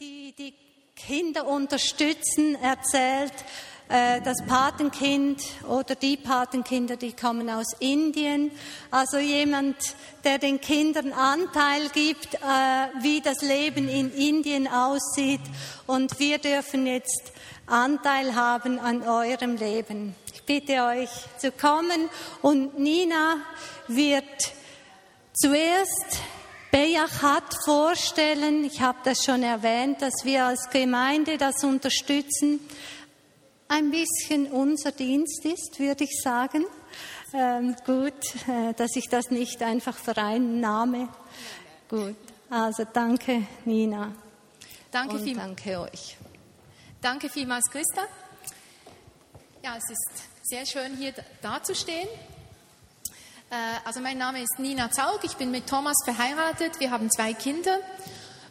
die die Kinder unterstützen, erzählt, äh, das Patenkind oder die Patenkinder, die kommen aus Indien. Also jemand, der den Kindern Anteil gibt, äh, wie das Leben in Indien aussieht. Und wir dürfen jetzt Anteil haben an eurem Leben. Ich bitte euch zu kommen und Nina wird zuerst Bejachat vorstellen. Ich habe das schon erwähnt, dass wir als Gemeinde das unterstützen. Ein bisschen unser Dienst ist, würde ich sagen. Ähm, gut, äh, dass ich das nicht einfach vereinnahme. Gut, also danke Nina. Danke und vielmals. danke euch. Danke vielmals, Christa. Ja, es ist sehr schön, hier dazustehen. Äh, also mein Name ist Nina Zaug, ich bin mit Thomas verheiratet, wir haben zwei Kinder.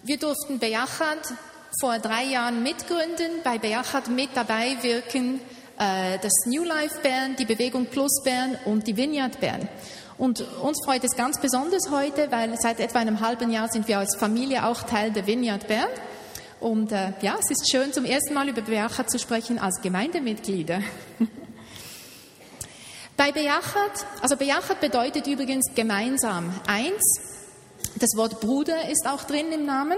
Wir durften Bejachat vor drei Jahren mitgründen, bei Bejachat mit dabei wirken äh, das New Life Bern, die Bewegung Plus Bern und die Vineyard Bern. Und uns freut es ganz besonders heute, weil seit etwa einem halben Jahr sind wir als Familie auch Teil der Vineyard Bern. Und äh, ja, es ist schön, zum ersten Mal über Bejachat zu sprechen als Gemeindemitglieder. Bei Bejachat, also Bejachat bedeutet übrigens gemeinsam eins. Das Wort Bruder ist auch drin im Namen.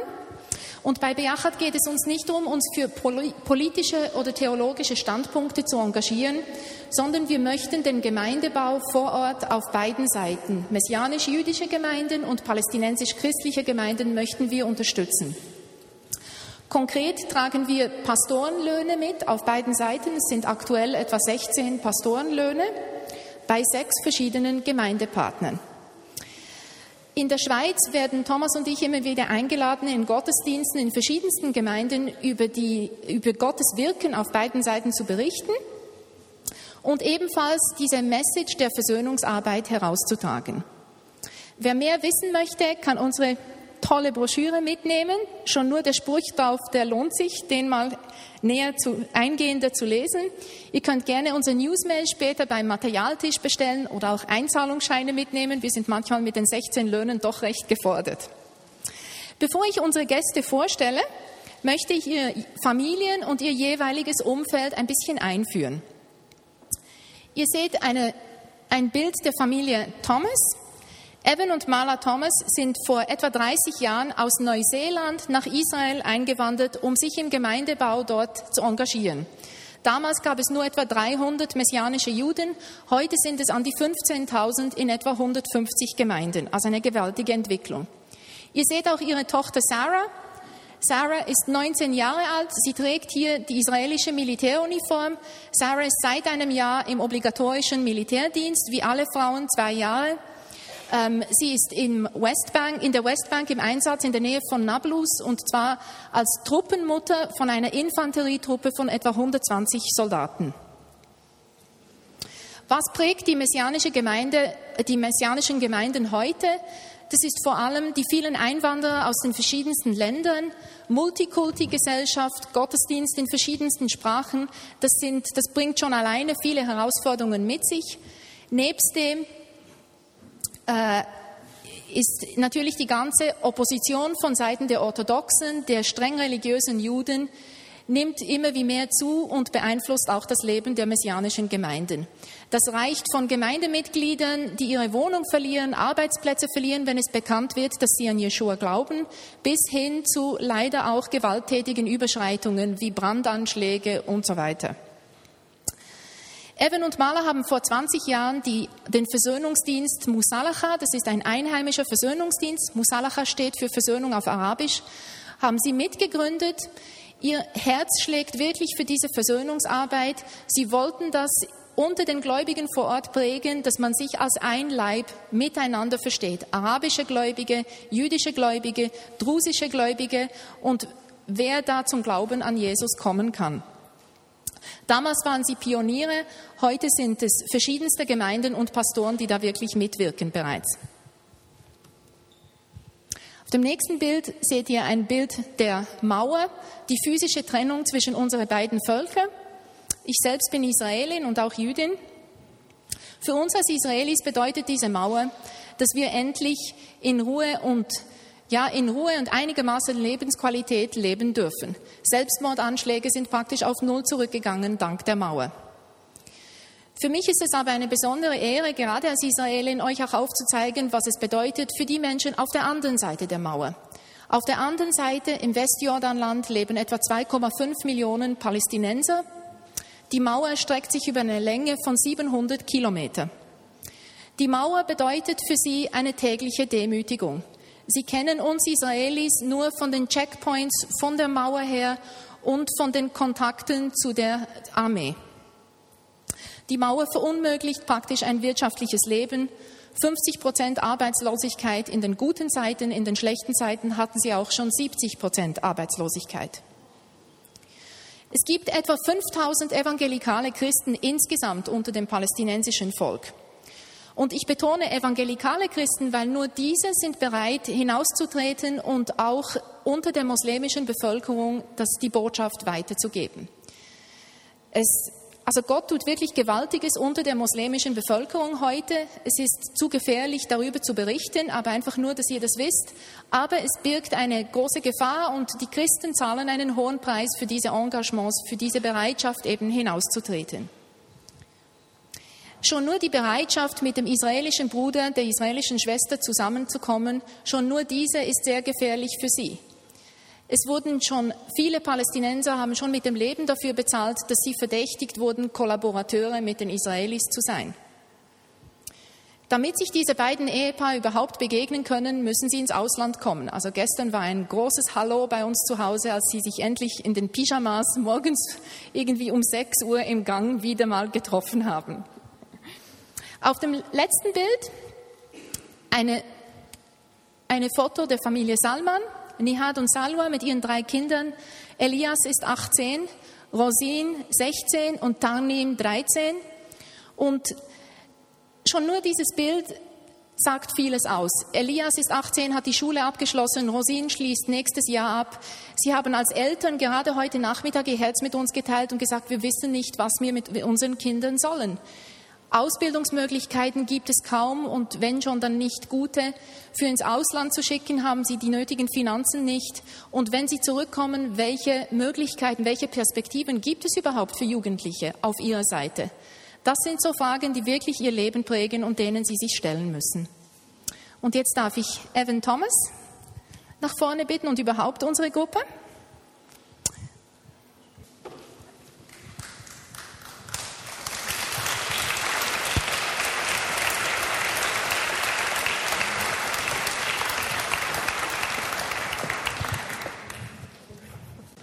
Und bei Bejachat geht es uns nicht darum, uns für politische oder theologische Standpunkte zu engagieren, sondern wir möchten den Gemeindebau vor Ort auf beiden Seiten, messianisch-jüdische Gemeinden und palästinensisch-christliche Gemeinden, möchten wir unterstützen. Konkret tragen wir Pastorenlöhne mit auf beiden Seiten. Es sind aktuell etwa 16 Pastorenlöhne bei sechs verschiedenen Gemeindepartnern. In der Schweiz werden Thomas und ich immer wieder eingeladen, in Gottesdiensten in verschiedensten Gemeinden über, die, über Gottes Wirken auf beiden Seiten zu berichten und ebenfalls diese Message der Versöhnungsarbeit herauszutragen. Wer mehr wissen möchte, kann unsere tolle Broschüre mitnehmen. Schon nur der Spruch drauf, der lohnt sich, den mal näher zu, eingehender zu lesen. Ihr könnt gerne unser Newsmail später beim Materialtisch bestellen oder auch Einzahlungsscheine mitnehmen. Wir sind manchmal mit den 16 Löhnen doch recht gefordert. Bevor ich unsere Gäste vorstelle, möchte ich Ihr Familien und Ihr jeweiliges Umfeld ein bisschen einführen. Ihr seht eine, ein Bild der Familie Thomas. Evan und Mala Thomas sind vor etwa 30 Jahren aus Neuseeland nach Israel eingewandert, um sich im Gemeindebau dort zu engagieren. Damals gab es nur etwa 300 messianische Juden, heute sind es an die 15.000 in etwa 150 Gemeinden, also eine gewaltige Entwicklung. Ihr seht auch ihre Tochter Sarah. Sarah ist 19 Jahre alt, sie trägt hier die israelische Militäruniform. Sarah ist seit einem Jahr im obligatorischen Militärdienst, wie alle Frauen zwei Jahre. Ähm, sie ist im Westbank, in der Westbank im Einsatz in der Nähe von Nablus und zwar als Truppenmutter von einer Infanterietruppe von etwa 120 Soldaten. Was prägt die messianische Gemeinde, die messianischen Gemeinden heute? Das ist vor allem die vielen Einwanderer aus den verschiedensten Ländern, Multikulti-Gesellschaft, Gottesdienst in verschiedensten Sprachen. Das, sind, das bringt schon alleine viele Herausforderungen mit sich. Nebst dem äh, ist natürlich die ganze Opposition von Seiten der Orthodoxen, der streng religiösen Juden, nimmt immer wie mehr zu und beeinflusst auch das Leben der messianischen Gemeinden. Das reicht von Gemeindemitgliedern, die ihre Wohnung verlieren, Arbeitsplätze verlieren, wenn es bekannt wird, dass sie an Jeshua glauben, bis hin zu leider auch gewalttätigen Überschreitungen wie Brandanschläge und so weiter. Evan und Mala haben vor 20 Jahren die, den Versöhnungsdienst Musalacha, das ist ein einheimischer Versöhnungsdienst, Musalacha steht für Versöhnung auf Arabisch, haben sie mitgegründet. Ihr Herz schlägt wirklich für diese Versöhnungsarbeit. Sie wollten das unter den Gläubigen vor Ort prägen, dass man sich als ein Leib miteinander versteht. Arabische Gläubige, jüdische Gläubige, drusische Gläubige und wer da zum Glauben an Jesus kommen kann. Damals waren sie Pioniere, heute sind es verschiedenste Gemeinden und Pastoren, die da wirklich mitwirken bereits. Auf dem nächsten Bild seht ihr ein Bild der Mauer, die physische Trennung zwischen unseren beiden Völkern. Ich selbst bin Israelin und auch Jüdin. Für uns als Israelis bedeutet diese Mauer, dass wir endlich in Ruhe und ja in Ruhe und einigermaßen Lebensqualität leben dürfen. Selbstmordanschläge sind praktisch auf Null zurückgegangen dank der Mauer. Für mich ist es aber eine besondere Ehre, gerade als Israelin, euch auch aufzuzeigen, was es bedeutet für die Menschen auf der anderen Seite der Mauer. Auf der anderen Seite im Westjordanland leben etwa 2,5 Millionen Palästinenser. Die Mauer streckt sich über eine Länge von 700 Kilometer. Die Mauer bedeutet für sie eine tägliche Demütigung. Sie kennen uns Israelis nur von den Checkpoints von der Mauer her und von den Kontakten zu der Armee. Die Mauer verunmöglicht praktisch ein wirtschaftliches Leben. 50 Prozent Arbeitslosigkeit in den guten Zeiten, in den schlechten Zeiten hatten sie auch schon 70 Prozent Arbeitslosigkeit. Es gibt etwa 5000 evangelikale Christen insgesamt unter dem palästinensischen Volk. Und ich betone evangelikale Christen, weil nur diese sind bereit, hinauszutreten und auch unter der muslimischen Bevölkerung das, die Botschaft weiterzugeben. Es, also Gott tut wirklich Gewaltiges unter der muslimischen Bevölkerung heute. Es ist zu gefährlich, darüber zu berichten, aber einfach nur, dass ihr das wisst. Aber es birgt eine große Gefahr und die Christen zahlen einen hohen Preis für diese Engagements, für diese Bereitschaft, eben hinauszutreten. Schon nur die Bereitschaft, mit dem israelischen Bruder, der israelischen Schwester zusammenzukommen, schon nur diese ist sehr gefährlich für sie. Es wurden schon, viele Palästinenser haben schon mit dem Leben dafür bezahlt, dass sie verdächtigt wurden, Kollaborateure mit den Israelis zu sein. Damit sich diese beiden Ehepaare überhaupt begegnen können, müssen sie ins Ausland kommen. Also gestern war ein großes Hallo bei uns zu Hause, als sie sich endlich in den Pyjamas morgens irgendwie um 6 Uhr im Gang wieder mal getroffen haben. Auf dem letzten Bild eine, eine Foto der Familie Salman, Nihad und Salwa mit ihren drei Kindern. Elias ist 18, Rosin 16 und Tarnim 13. Und schon nur dieses Bild sagt vieles aus. Elias ist 18, hat die Schule abgeschlossen, Rosin schließt nächstes Jahr ab. Sie haben als Eltern gerade heute Nachmittag ihr Herz mit uns geteilt und gesagt, wir wissen nicht, was wir mit unseren Kindern sollen. Ausbildungsmöglichkeiten gibt es kaum und wenn schon, dann nicht gute. Für ins Ausland zu schicken, haben sie die nötigen Finanzen nicht. Und wenn sie zurückkommen, welche Möglichkeiten, welche Perspektiven gibt es überhaupt für Jugendliche auf ihrer Seite? Das sind so Fragen, die wirklich ihr Leben prägen und denen sie sich stellen müssen. Und jetzt darf ich Evan Thomas nach vorne bitten und überhaupt unsere Gruppe.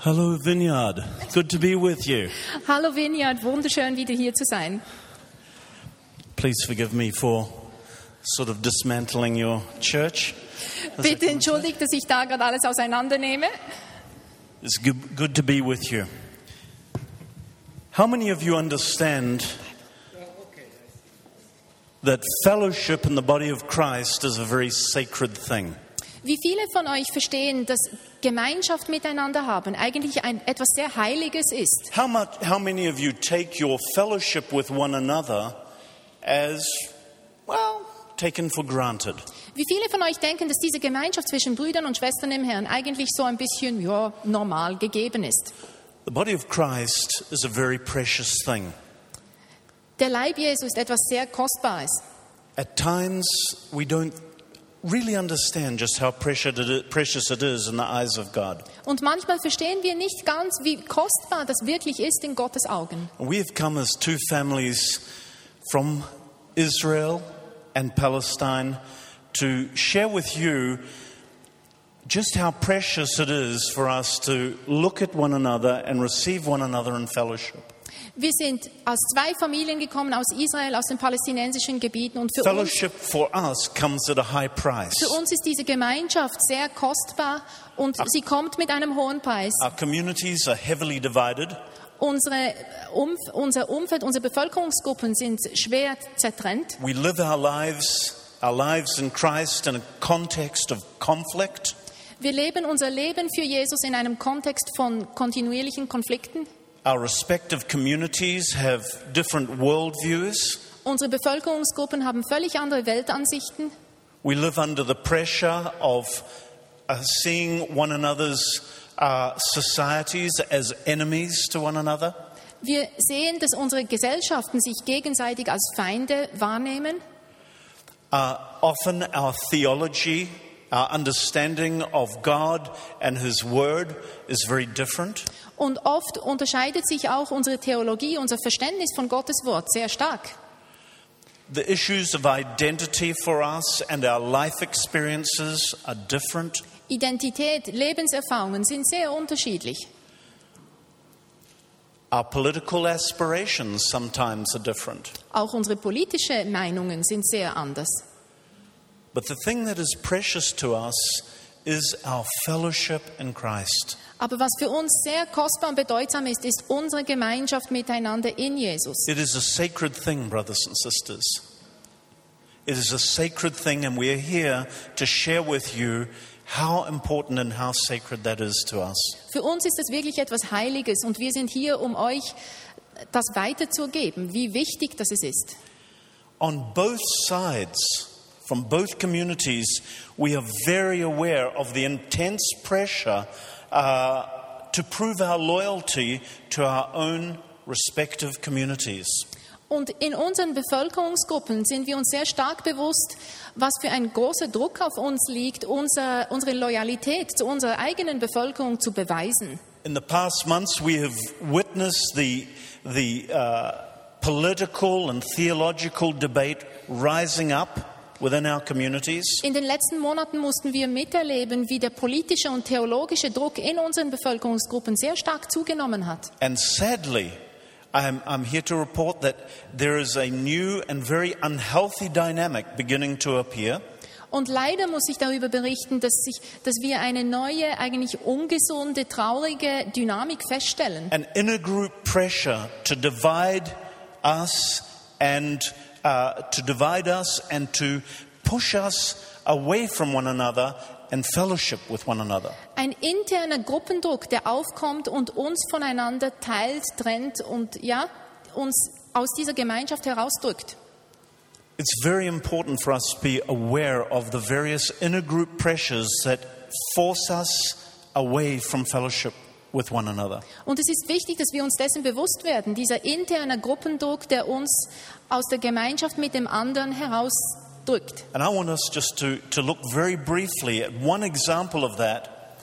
Hello, Vineyard. Good to be with you. Hallo Vineyard, wunderschön wieder hier zu sein. Please forgive me for sort of dismantling your church. Bitte entschuldigt, dass ich da gerade alles auseinandernehme. It's good, good to be with you. How many of you understand that fellowship in the body of Christ is a very sacred thing? Wie viele von euch verstehen, dass Gemeinschaft miteinander haben eigentlich ein, etwas sehr Heiliges ist? How, much, how many of you take your fellowship with one another as, well, taken for granted? Wie viele von euch denken, dass diese Gemeinschaft zwischen Brüdern und Schwestern im Herrn eigentlich so ein bisschen ja, normal gegeben ist? The body of Christ is a very precious thing. Der Leib Jesu ist etwas sehr Kostbares. At times, we don't really understand just how precious it is in the eyes of God. Und manchmal verstehen wir nicht ganz, wie kostbar das wirklich ist in Gottes Augen. We have come as two families from Israel and Palestine to share with you just how precious it is for us to look at one another and receive one another in fellowship. Wir sind als zwei Familien gekommen aus Israel, aus den palästinensischen Gebieten und für uns, Fellowship for us comes at a high price. für uns ist diese Gemeinschaft sehr kostbar und sie kommt mit einem hohen Preis. Our communities are heavily divided. Unsere Umf unser Umfeld, unsere Bevölkerungsgruppen sind schwer zertrennt. We live our lives, our lives in Christ in a context of conflict. Wir leben unser Leben für Jesus in einem Kontext von kontinuierlichen Konflikten. Our respective communities have different worldviews. Unsere Bevölkerungsgruppen haben völlig andere Weltansichten. We live under the pressure of uh, seeing one another's uh, societies as enemies to one another. Wir sehen, dass unsere Gesellschaften sich gegenseitig als Feinde wahrnehmen. Uh, often our theology, our understanding of God and His Word is very different. Und oft unterscheidet sich auch unsere Theologie, unser Verständnis von Gottes Wort sehr stark. The issues of identity for us and our life experiences are different. Identität, Lebenserfahrungen sind sehr unterschiedlich. Our political aspirations sometimes are different. Auch unsere politischen Meinungen sind sehr anders. But the thing that is precious to us is our fellowship in Christ. Aber was für uns sehr kostbar und bedeutsam ist, ist unsere Gemeinschaft miteinander in Jesus. It is a sacred thing, brothers and sisters. It is a sacred thing, and we are here to share with you how important and how sacred that is to us. Für uns ist es wirklich etwas Heiliges und wir sind hier, um euch das weiterzugeben, wie wichtig das ist. On both sides, from both communities, we are very aware of the intense pressure uh, to prove our loyalty to our own respective communities. Und in unseren Bevölkerungsgruppen sind wir uns sehr stark bewusst, was für ein großer Druck auf uns liegt, unser, unsere Loyalität zu unserer eigenen Bevölkerung zu beweisen. In the past months, we have witnessed the, the uh, political and theological debate rising up within our communities. In den letzten Monaten mussten wir miterleben, wie der politische und theologische Druck in unseren Bevölkerungsgruppen sehr stark zugenommen hat. And sadly, I'm, I'm here to report that there is a new and very unhealthy dynamic beginning to appear. Und leider muss ich darüber berichten, dass, sich, dass wir eine neue, eigentlich ungesunde, traurige Dynamik feststellen. An inner group pressure to divide us and uh, to divide us and to push us away from one another and fellowship with one another. Ein interner Gruppendruck, der aufkommt und uns voneinander teilt, trennt und ja, uns aus dieser Gemeinschaft herausdrückt. It's very important for us to be aware of the various inner group pressures that force us away from fellowship with one another. Und es ist wichtig, dass wir uns dessen bewusst werden, dieser interne Gruppendruck, der uns aus der Gemeinschaft mit dem anderen herausdrückt. And I want us just to, to look very briefly at one example of that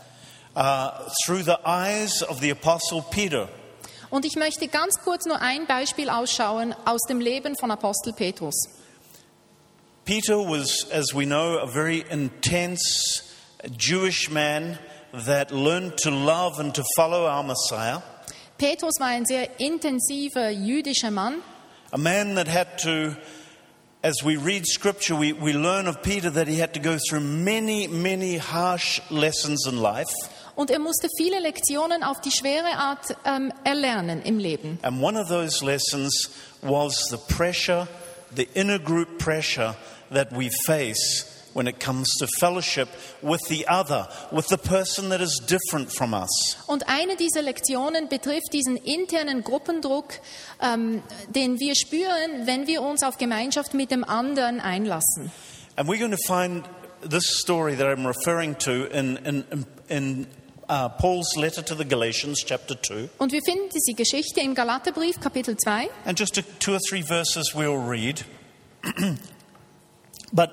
uh, through the eyes of the Apostle Peter. Und ich möchte ganz kurz nur ein Beispiel ausschauen aus dem Leben von Apostel Petrus. Peter was, as we know, a very intense Jewish man that learned to love and to follow our Messiah. Petrus war ein sehr intensiver jüdischer Mann, A man that had to, as we read scripture, we, we learn of Peter that he had to go through many, many harsh lessons in life. und er musste viele Lektionen auf die schwere Art ähm, erlernen im Leben. And one of those lessons was the pressure, the inner group pressure that we face when it comes to fellowship with the other, with the person that is different from us. Und eine dieser Lektionen betrifft diesen internen Gruppendruck, ähm, den wir spüren, wenn wir uns auf Gemeinschaft mit dem anderen einlassen. And we're going to find this story that I'm referring to in, in, in, uh, Paul's letter to the Galatians, chapter 2. Und wir finden diese Geschichte im Galaterbrief, Kapitel 2. And just two or three verses we'll read. but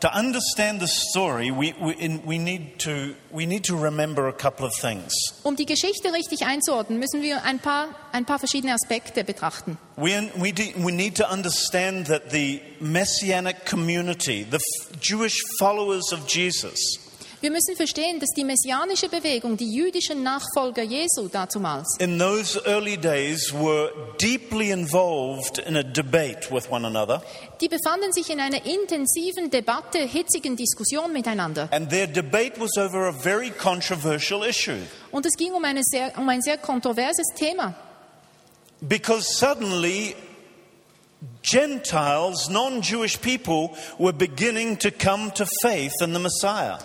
to understand the story, we, we, we, need to, we need to remember a couple of things. Um die Geschichte richtig einzuordnen, müssen wir ein paar, ein paar verschiedene Aspekte betrachten. We, we, de- we need to understand that the Messianic community, the Jewish followers of Jesus, Wir müssen verstehen, dass die messianische Bewegung, die jüdischen Nachfolger Jesu dazumals, in those early days were deeply involved in a debate with one another. die befanden sich in einer intensiven Debatte, hitzigen Diskussion miteinander. And their debate was over a very controversial issue. Und es ging um, eine sehr, um ein sehr kontroverses Thema. Because suddenly, Gentiles, non Jewish people, were beginning to come to faith in the Messiah.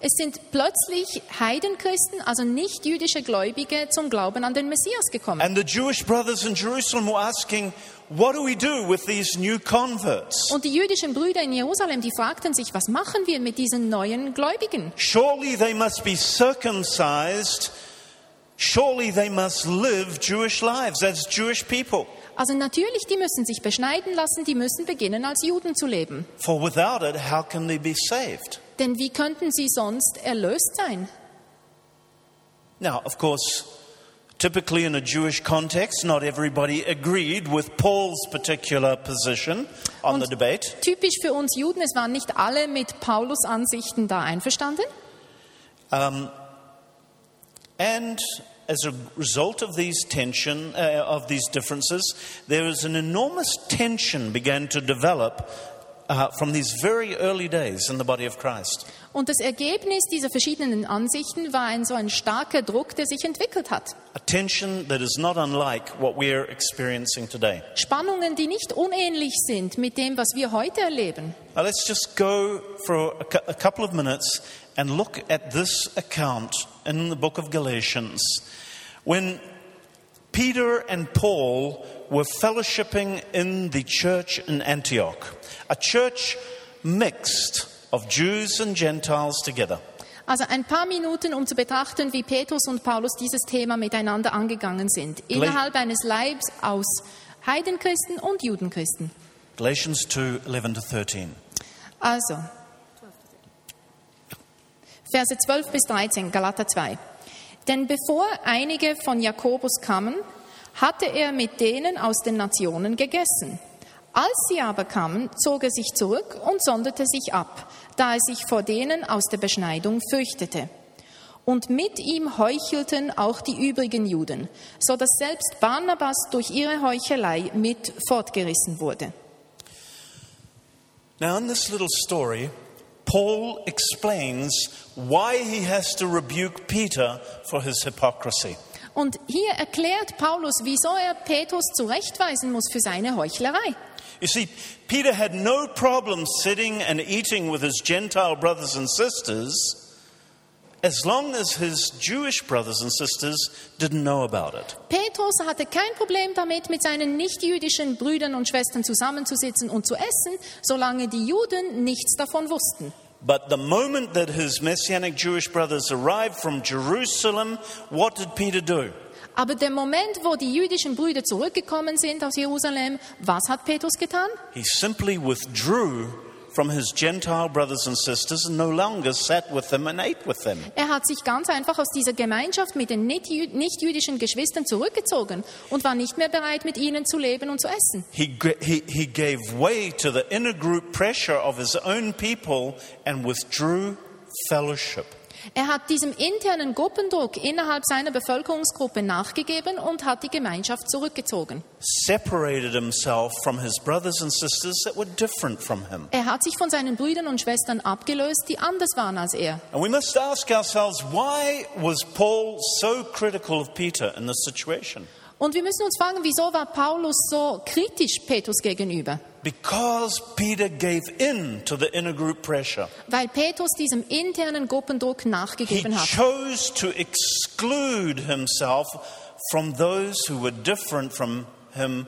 Es sind plötzlich Heidenchristen, also nicht jüdische Gläubige, zum Glauben an den Messias gekommen. And the Jewish brothers in Jerusalem were asking, What do we do with these new converts? Und die jüdischen Brüder in Jerusalem, die fragten sich, was machen wir mit diesen neuen Gläubigen? Surely they must be circumcised. Surely they must live Jewish lives as Jewish people. Also natürlich, die müssen sich beschneiden lassen, die müssen beginnen als Juden zu leben. For without it, how can they be saved? Denn wie könnten sie sonst erlöst sein? Now, of course, typically in a Jewish context, not everybody agreed with Paul's particular position on the Und debate. typisch für uns Juden, es waren nicht alle mit Paulus Ansichten da einverstanden. Um, and as a result of these tension, uh, of these differences, there was an enormous tension began to develop uh, from these very early days in the body of Christ. Und das Ergebnis dieser verschiedenen Ansichten war ein so ein starker Druck, der sich entwickelt hat. A tension that is not unlike what we're experiencing today. Spannungen, die nicht unähnlich sind mit dem, was wir heute erleben. Now let's just go for a, a couple of minutes and look at this account in the book of Galatians. When Peter and Paul were fellowshipping in the church in Antioch, a church mixed of Jews and Gentiles together. Also ein paar Minuten, um zu betrachten, wie Petrus und Paulus dieses Thema miteinander angegangen sind. Innerhalb eines Leibs aus Heidenchristen und Judenchristen. Galatians 2 11 to 13. Also, Verse 12 bis 13, Galater 2. Denn bevor einige von Jakobus kamen, hatte er mit denen aus den Nationen gegessen. Als sie aber kamen, zog er sich zurück und sonderte sich ab, da er sich vor denen aus der Beschneidung fürchtete. Und mit ihm heuchelten auch die übrigen Juden, so dass selbst Barnabas durch ihre Heuchelei mit fortgerissen wurde. Now, in this little story, Paul explains why he has to rebuke Peter for his hypocrisy. Und hier erklärt Paulus, wieso er Petrus zurechtweisen muss für seine Heuchlerei. You see, Peter had no problem sitting and eating with his Gentile brothers and sisters as long as his Jewish brothers and sisters didn't know about it. Petrus hatte kein Problem damit, mit seinen nichtjüdischen Brüdern und Schwestern zusammenzusitzen und zu essen, solange die Juden nichts davon wussten. But the moment that his Messianic Jewish brothers arrived from Jerusalem, what did Peter do? Aber der Moment, wo die jüdischen Brüder zurückgekommen sind aus Jerusalem, was hat Petrus getan? He simply withdrew from his Gentile brothers and sisters and no longer sat with them and ate with them. Er hat sich ganz einfach aus dieser Gemeinschaft mit den nicht- nichtjüdischen Geschwistern zurückgezogen und war nicht mehr bereit, mit ihnen zu leben und zu essen. He, he, he gave way to the inner group pressure of his own people and withdrew fellowship. Er hat diesem internen Gruppendruck innerhalb seiner Bevölkerungsgruppe nachgegeben und hat die Gemeinschaft zurückgezogen. Separated himself from his brothers and sisters that were different from him. Er hat sich von seinen Brüdern und Schwestern abgelöst, die anders waren als er. And we must ask ourselves why was Paul so critical of Peter in this situation? Und wir müssen uns fragen, wieso war Paulus so kritisch Petrus gegenüber? Because Peter gave in to the inner group pressure. Weil Petrus diesem internen Gruppendruck He nachgegeben hat. chose to exclude himself from those who were different from him,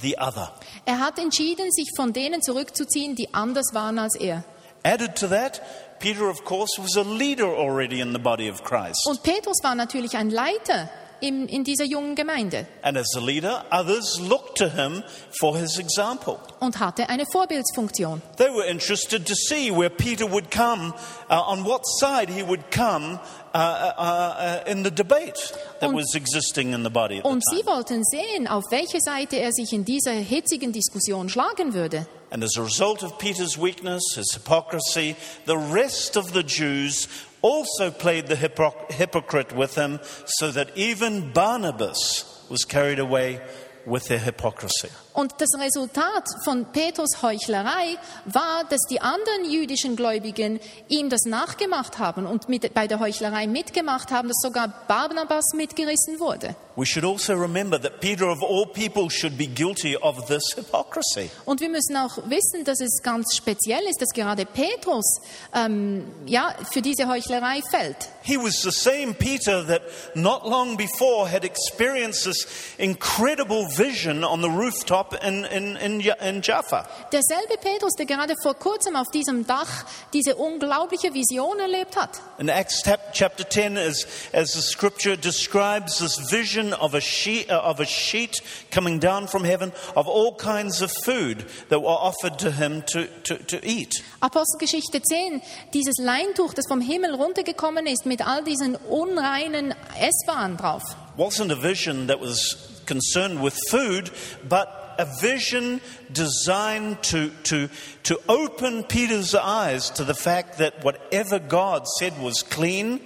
the other. Er hat entschieden, sich von denen zurückzuziehen, die anders waren als er. Added to that, Peter, of course, was a leader already in the body of Christ. Und Petrus war natürlich ein Leiter in, in dieser jungen Gemeinde And as a leader, others looked to him for his example. und hatte eine Vorbildsfunktion. They were interested to see where Peter would come, uh, on what side he would come uh, uh, uh, in the debate that Und- was existing in the body at the Und sie time. wollten sehen, auf welche Seite er sich in dieser hitzigen Diskussion schlagen würde. And as a result of Peter's weakness, his hypocrisy, the rest of the Jews also played the hypoc- hypocrite with him, so that even Barnabas was carried away with their hypocrisy. Und das Resultat von Petrus Heuchlerei war, dass die anderen jüdischen Gläubigen ihm das nachgemacht haben und mit, bei der Heuchlerei mitgemacht haben, dass sogar Barnabas mitgerissen wurde. We should also remember that Peter, of all people, should be guilty of this hypocrisy. Und wir müssen auch wissen, dass es ganz speziell ist, dass gerade Petrus ähm, ja, für diese Heuchlerei fällt. He was the same Peter that not long before had experienced this incredible vision on the rooftop in, in, in, in Jaffa. Derselbe Petrus, der gerade vor kurzem auf diesem Dach diese unglaubliche Vision erlebt hat. In Acts chapter 10, as, as the scripture describes this vision of a, sheet, uh, of a sheet coming down from heaven of all kinds of food that were offered to him to, to, to eat. Apostelgeschichte 10, dieses Leintuch, das vom Himmel runtergekommen ist mit all diesen unreinen Esswaren drauf. Wasn't a vision that was concerned with food, but a vision designed to, to, to open Peter's eyes to the fact that whatever God said was clean,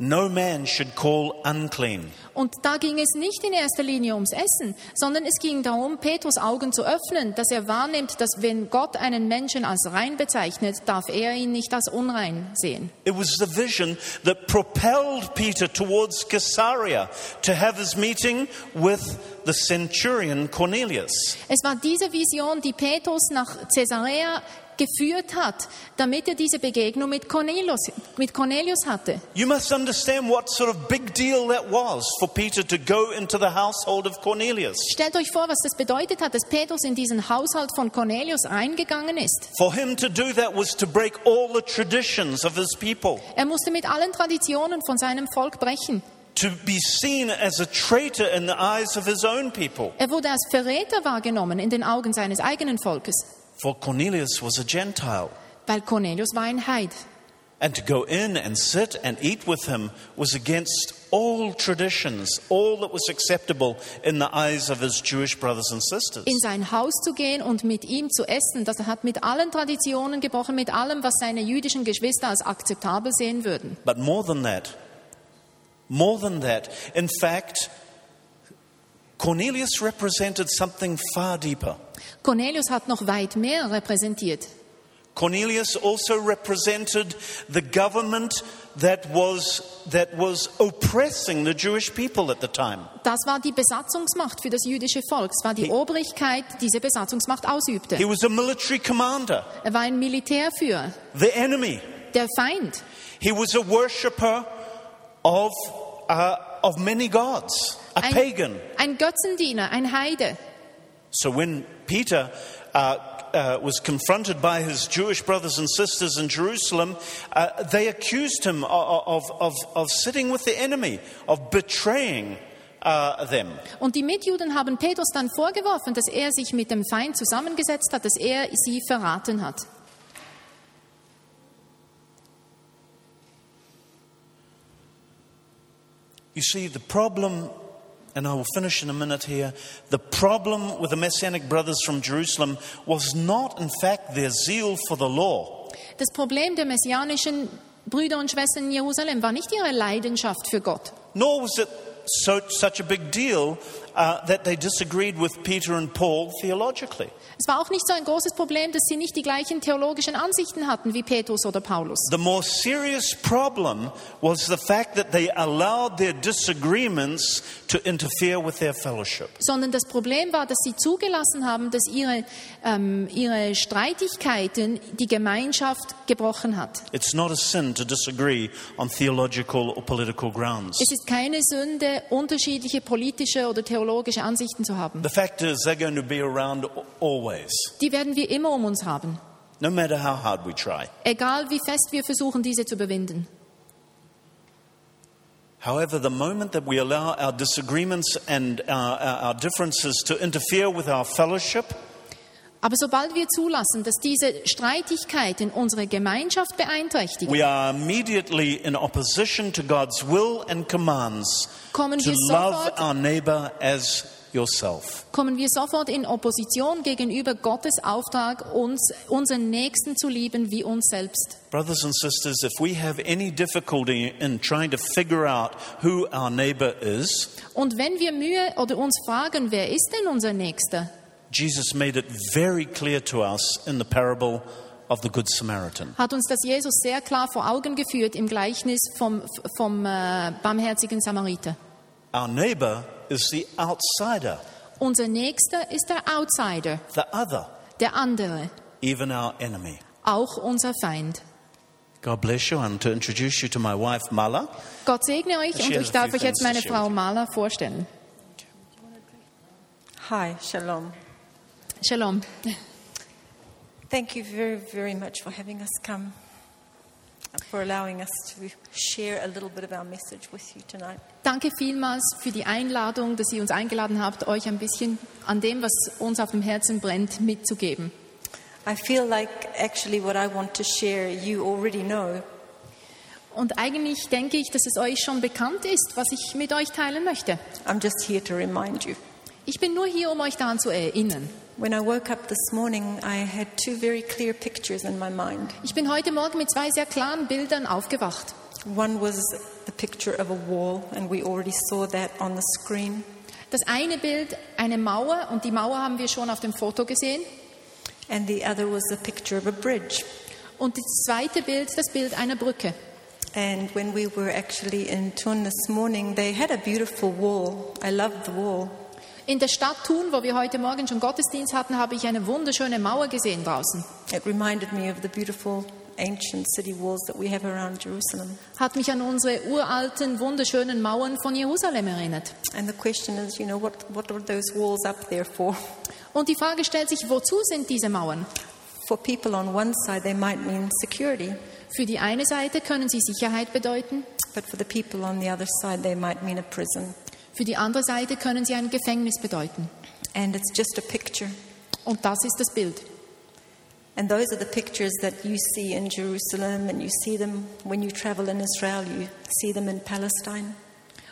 no man should call unclean. Und da ging es nicht in erster Linie ums Essen, sondern es ging darum, Petrus Augen zu öffnen, dass er wahrnimmt, dass wenn Gott einen Menschen als rein bezeichnet, darf er ihn nicht als unrein sehen. It was the vision that propelled Peter towards Caesarea to have his meeting with the centurion Cornelius. Es war diese Vision, die Petrus nach Caesarea geführt hat, damit er diese Begegnung mit Cornelius, mit Cornelius hatte. You must understand what sort of big deal that was for Peter to go into the household of Cornelius. Stellt euch vor, was das bedeutet hat, dass Petrus in diesen Haushalt von Cornelius eingegangen ist. For him to do that was to break all the traditions of his people, Er musste mit allen Traditionen von seinem Volk brechen. to be seen as a traitor in the eyes of his own people. Er wurde als Verräter wahrgenommen in den Augen seines eigenen Volkes, For Cornelius was a Gentile. weil Cornelius war ein Heid. And to go in and sit and eat with him was against all traditions, all that was acceptable in the eyes of his Jewish brothers and sisters. In sein Haus zu gehen und mit ihm zu essen, das hat mit allen Traditionen gebrochen, mit allem, was seine jüdischen Geschwister als akzeptabel sehen würden. But more than that, more than that, in fact, Cornelius represented something far deeper. Cornelius hat noch weit mehr repräsentiert. Cornelius also represented the government that was, that was oppressing the Jewish people at the time. Das war die Besatzungsmacht für das jüdische Volk. Es war die Obrigkeit, die diese Besatzungsmacht ausübte. He was a military commander, Er war ein Militärführer, the enemy. der Feind. He was a worshipper of, uh, of many gods, a Ein, pagan. ein Götzendiener, ein Heide. So when Peter uh, uh, was confronted by his Jewish brothers and sisters in Jerusalem, uh, they accused him of, of, of, sitting with the enemy, of betraying uh, them. Und die Mitjuden haben Petrus dann vorgeworfen, dass er sich mit dem Feind zusammengesetzt hat, dass er sie verraten hat. You see, the problem, and I will finish in a minute here, the problem with the Messianic brothers from Jerusalem was not, in fact, their zeal for the law. Das Problem der messianischen Brüder und Schwestern in Jerusalem war nicht ihre Leidenschaft für Gott. Nor was it so, such a big deal uh, that they disagreed with Peter and Paul theologically. Es war auch nicht so ein großes Problem, dass sie nicht die gleichen theologischen Ansichten hatten wie Petrus oder Paulus. The more serious problem was the fact that they allowed their disagreements to interfere with their fellowship. Sondern das Problem war, dass sie zugelassen haben, dass ihre, ähm, ihre Streitigkeiten die Gemeinschaft gebrochen hat. It's not a sin to disagree on theological or political grounds. Es ist keine Sünde, unterschiedliche politische oder theologische Ansichten zu haben. The fact is, they're going to be around always, Die werden wir immer um uns haben, no matter how hard we try. egal wie fest wir versuchen, diese zu überwinden. However, the moment that we allow our disagreements and our, our, our differences to interfere with our fellowship, Aber sobald wir zulassen, dass diese Streitigkeiten unsere Gemeinschaft beeinträchtigen, we are immediately in opposition to God's will and commands kommen to wir love sofort, our neighbor as yourself. kommen wir sofort in Opposition gegenüber Gottes Auftrag, uns, unseren Nächsten zu lieben wie uns selbst. Brothers and sisters, if we have any difficulty in trying to figure out who our neighbor is, Und wenn wir Mühe oder uns fragen, wer ist denn unser Nächster? Jesus made it very clear to us in the parable of the Good Samaritan. Hat uns das Jesus sehr klar vor Augen geführt im Gleichnis vom, vom äh, barmherzigen Samariter. Our neighbor is the outsider, Unser Nächster ist der Outsider, the other, der andere, even our enemy. auch unser Feind. God bless you. I'm to introduce you to my wife, Mala. Gott segne euch und ich darf euch jetzt meine Frau. Mala vorstellen. Hi, Shalom. Shalom. Thank you very, very much for having us come, for allowing us to share a little bit of our message with you tonight. Danke vielmals für die Einladung, dass ihr uns eingeladen habt, euch ein bisschen an dem, was uns auf dem Herzen brennt, mitzugeben. I feel like actually what I want to share you already know, Und eigentlich denke ich, dass es euch schon bekannt ist, was ich mit euch teilen möchte. I'm just here to remind you. Ich bin nur hier, um euch daran zu erinnern. When I woke up this morning, I had two very clear pictures in my mind. Ich bin heute Morgen mit zwei sehr klaren Bildern aufgewacht. One was the picture of a wall, and we already saw that on the screen. Das eine Bild, eine Mauer, und die Mauer haben wir schon auf dem Foto gesehen. And the other was a picture of a bridge. Und das zweite Bild, das Bild einer Brücke. And when we were actually in Tun this morning, they had a beautiful wall. I loved the wall. In der Stadt Thun, wo wir heute Morgen schon Gottesdienst hatten, habe ich eine wunderschöne Mauer gesehen draußen. It reminded me of the beautiful ancient city walls that we have around Jerusalem. Hat mich an unsere uralten, wunderschönen Mauern von Jerusalem erinnert. And the question is, you know, what, what are those walls up there for? Und die Frage stellt sich, wozu sind diese Mauern? For people on one side, they might mean security, Für die eine Seite können sie Sicherheit bedeuten, but for the people on the other side, they might mean a prison. Für die andere Seite können sie ein Gefängnis bedeuten. And it's just a picture. Und das ist das Bild. And those are the pictures that you see in Jerusalem, and you see them when you travel in Israel, you see them in Palestine.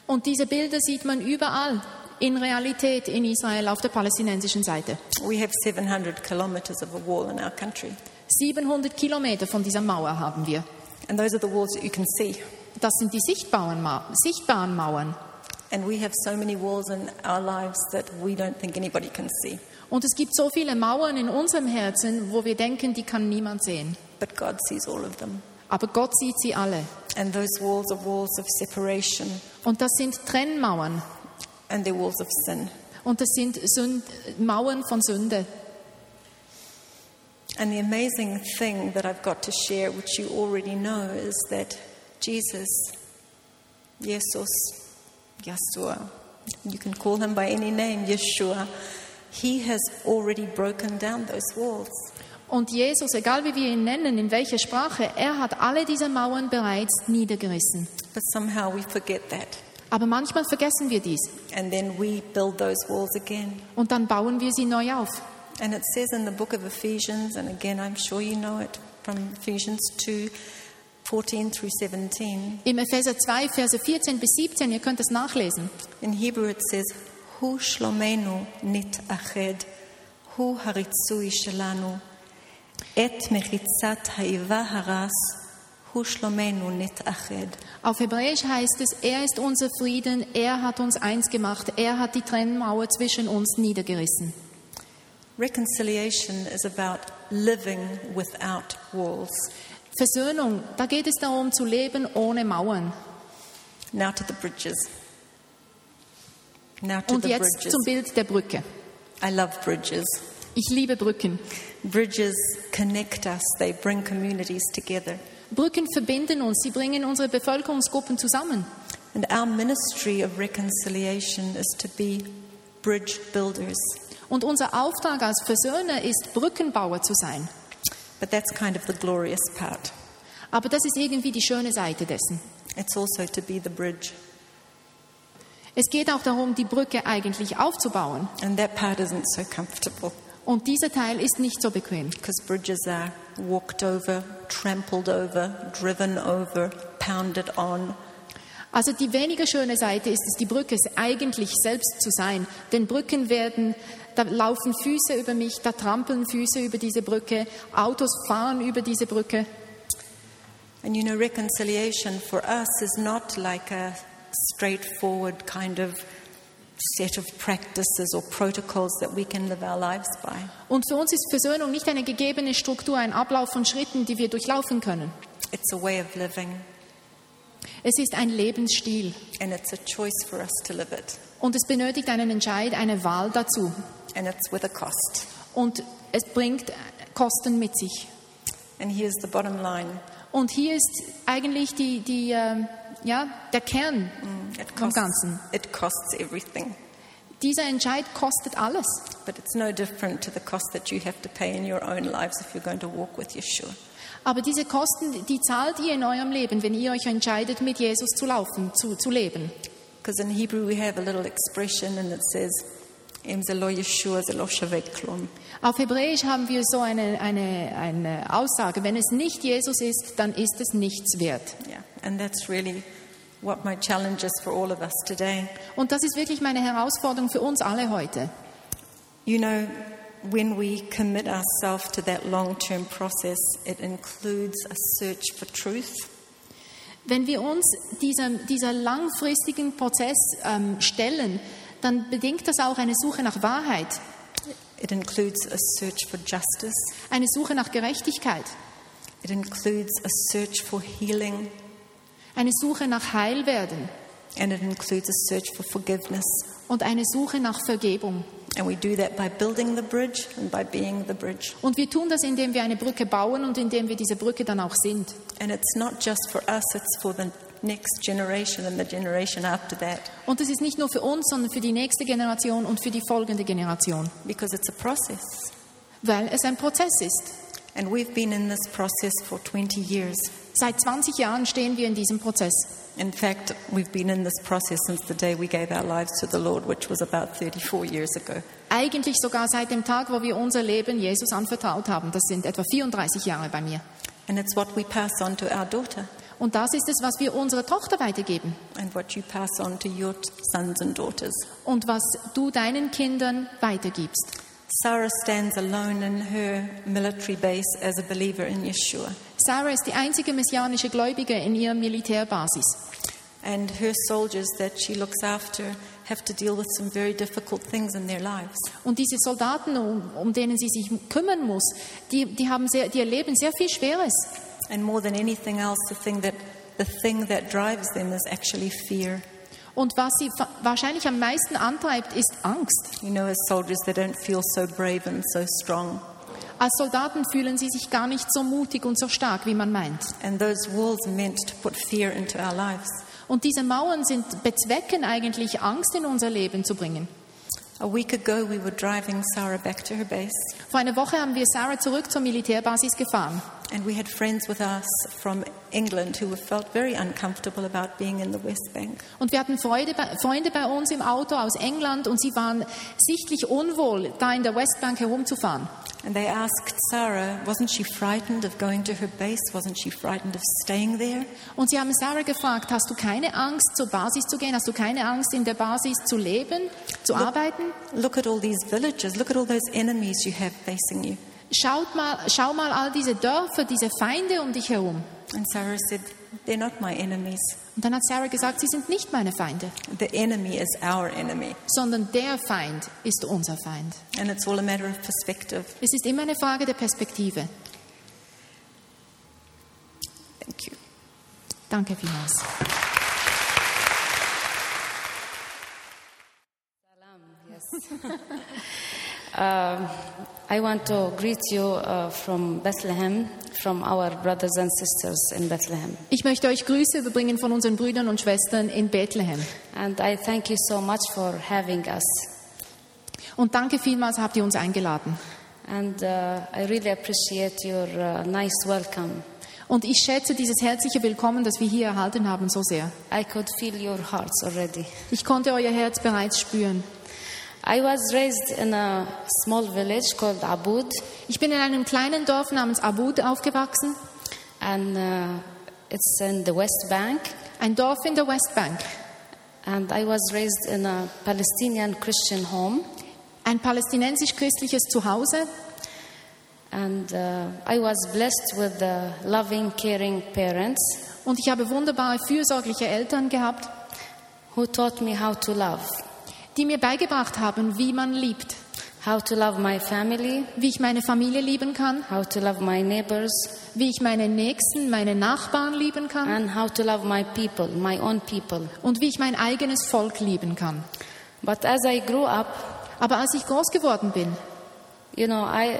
Und diese Bilder sieht man überall in Realität in Israel auf der palästinensischen Seite. We have 700 kilometers of a wall in our country. 700 Kilometer von dieser Mauer haben wir. And those are the walls that you can see. Das sind die sichtbaren, Mau sichtbaren Mauern. And we have so many walls in our lives that we don't think anybody can see. Und es gibt so viele Mauern in unserem Herzen, wo wir denken, die kann niemand sehen. But God sees all of them. Aber Gott sieht sie alle. And those walls are walls of separation Und das sind Trennmauern. and they're walls of sin. Und das sind Sünd Mauern von Sünde. And the amazing thing that I've got to share, which you already know, is that Jesus, Jesus, Yeshua, you can call him by any name, Yeshua, he has already broken down those walls. Und Jesus, egal wie wir ihn nennen, in welcher Sprache, er hat alle diese Mauern bereits niedergerissen. But somehow we forget that. Aber manchmal vergessen wir dies. And then we build those walls again. Und dann bauen wir sie neu auf. And it says in the book of Ephesians, and again, I'm sure you know it from Ephesians 2 14 through 17. Im Epheser 2, Verse 14 bis 17, ihr könnt es nachlesen. In Hebrew it says, Hu shlomenu nit ached, hu haritzui shelanu, et mechitzat haiva haras, hu shlomenu nit ached. Auf Hebräisch heißt es, er ist unser Frieden, er hat uns eins gemacht, er hat die Trennmauer zwischen uns niedergerissen. Reconciliation is about living without walls. Versöhnung, da geht es darum zu leben ohne Mauern. Now to the bridges. Now to Und the jetzt bridges. zum Bild der Brücke. I love bridges. Ich liebe Brücken. Bridges connect us, they bring communities together. Brücken verbinden uns, sie bringen unsere Bevölkerungsgruppen zusammen. And our ministry of reconciliation is to be bridge builders. Und unser Auftrag als Versöhner ist, Brückenbauer zu sein. But that's kind of the glorious part. Aber das ist irgendwie die schöne Seite dessen. It's also to be the bridge. Es geht auch darum, die Brücke eigentlich aufzubauen. And that part isn't so comfortable Und dieser Teil ist nicht so bequem. because bridges are walked over, trampled over, driven over, pounded on. Also die weniger schöne Seite ist es, die Brücke eigentlich selbst zu sein. Denn Brücken werden, da laufen Füße über mich, da trampeln Füße über diese Brücke, Autos fahren über diese Brücke. And you know, reconciliation for us is not like a straightforward kind of set of practices or protocols that we can live our lives by. Und für uns ist Versöhnung nicht eine gegebene Struktur, ein Ablauf von Schritten, die wir durchlaufen können. It's a way of living, Es ist ein Lebensstil and it's a choice for us to live it. und es benötigt einen Entscheid, eine Wahl dazu. And it's with a cost. Und es bringt Kosten mit sich. And here's the bottom line Und hier ist eigentlich die, die, ähm, ja, der Kern it vom costs, Ganzen. it costs everything. Dieser Entscheid kostet alles. But it's no different to the cost that you have to pay in your own lives if you're going to walk with Yeshua. Aber diese Kosten, die zahlt ihr in eurem Leben, wenn ihr euch entscheidet, mit Jesus zu laufen, zu, zu leben. Because in Hebrew we have a little expression and it says, Em ze lo Yeshua ze lo shavek klum." Auf Hebräisch haben wir so eine, eine, eine Aussage, wenn es nicht Jesus ist, dann ist es nichts wert. Yeah, and that's really what my challenge is for all of us today. Und das ist wirklich meine Herausforderung für uns alle heute. You know, when we commit ourselves to that long term process, it includes a search for truth, Wenn wir uns diesem, dieser langfristigen Prozess ähm, stellen, dann bedingt das auch eine Suche nach Wahrheit, it includes a search for justice, eine Suche nach Gerechtigkeit, it includes a search for healing, eine Suche nach Heilwerden. And it includes a search for forgiveness. Und eine Suche nach Vergebung. And we do that by building the bridge and by being the bridge. Und wir tun das, indem wir eine Brücke bauen und indem wir diese Brücke dann auch sind. And it's not just for us, it's for the next generation and the generation after that Und es ist nicht nur für uns, sondern für die nächste Generation und für die folgende Generation, because it's a process. weil es ein Prozess ist. And we've been in this process for 20 years. Seit 20 Jahren stehen wir in diesem Prozess. In fact, we've been in this process since the day we gave our lives to the Lord, which was about 34 years ago. Eigentlich sogar seit dem Tag, wo wir unser Leben Jesus anvertraut haben. Das sind etwa 34 Jahre bei mir. And it's what we pass on to our daughter Und das ist es, was wir unserer Tochter weitergeben. and what you pass on to your sons and daughters. Und was du deinen Kindern weitergibst. Sarah stands alone in her military base as a believer in Yeshua. Sarah ist die einzige messianische Gläubige in ihrer Militärbasis. And her soldiers that she looks after have to deal with some very difficult things in their lives. Und diese Soldaten, um, um denen sie sich kümmern muss, die, die, haben sehr, die erleben sehr viel Schweres. And more than anything else, the thing that the thing that drives them is actually fear. Und was sie wahrscheinlich am meisten antreibt, ist Angst. You know, as soldiers, they don't feel so brave and so strong. Als Soldaten fühlen sie sich gar nicht so mutig und so stark, wie man meint. And those walls meant to put fear into our lives. Und diese Mauern sind bezwecken eigentlich Angst in unser Leben zu bringen. A week ago, we were driving Sarah back to her base, Vor einer Woche haben wir Sarah zurück zur Militärbasis gefahren. and we had friends with us from England who felt very uncomfortable about being in the West Bank. Und wir hatten Freude Freunde bei uns im Auto aus England und sie waren sichtlich unwohl, da in der Westbank herumzufahren. And they asked Sarah, wasn't she frightened of going to her base? Wasn't she frightened of staying there? Und sie haben Sarah gefragt, hast du keine Angst, zur Basis zu gehen? Hast du keine Angst, in der Basis zu leben, zu arbeiten? Look at all these villages. Look at all those enemies you have facing you. Schaut mal, schau mal all diese Dörfer, diese Feinde um dich herum. And Sarah said, They're not my enemies. Und dann hat Sarah gesagt, sie sind nicht meine Feinde, The enemy is our enemy. sondern der Feind ist unser Feind. And it's all a matter of perspective. Es ist immer eine Frage der Perspektive. Thank you. Danke vielmals. Um, I want to greet you uh, from Bethlehem, from our brothers and sisters in Bethlehem. Ich möchte euch Grüße überbringen von unseren Brüdern und Schwestern in Bethlehem. And I thank you so much for having us. Und danke vielmals, habt ihr uns eingeladen. And uh, I really appreciate your uh, nice welcome. Und ich schätze dieses herzliche Willkommen, das wir hier erhalten haben, so sehr. I could feel your hearts already. Ich konnte euer Herz bereits spüren. Ich bin in einem kleinen Dorf namens Abud aufgewachsen. and uh, it's in the West Bank. ein Dorf in der Westbank. And I was raised in a Palestinian Christian home. Ein palästinensisch-christliches Zuhause. And uh, I was blessed with the loving, caring parents Und ich habe wunderbare, fürsorgliche Eltern gehabt, who taught me how to love, die mir beigebracht haben, wie man liebt. how to love my family, Wie ich meine Familie lieben kann, how to love my neighbors, wie ich meine Nächsten, meine Nachbarn lieben kann and how to love my people, my own people. und wie ich mein eigenes Volk lieben kann. But as I grew up, Aber als ich groß geworden bin, you know, I,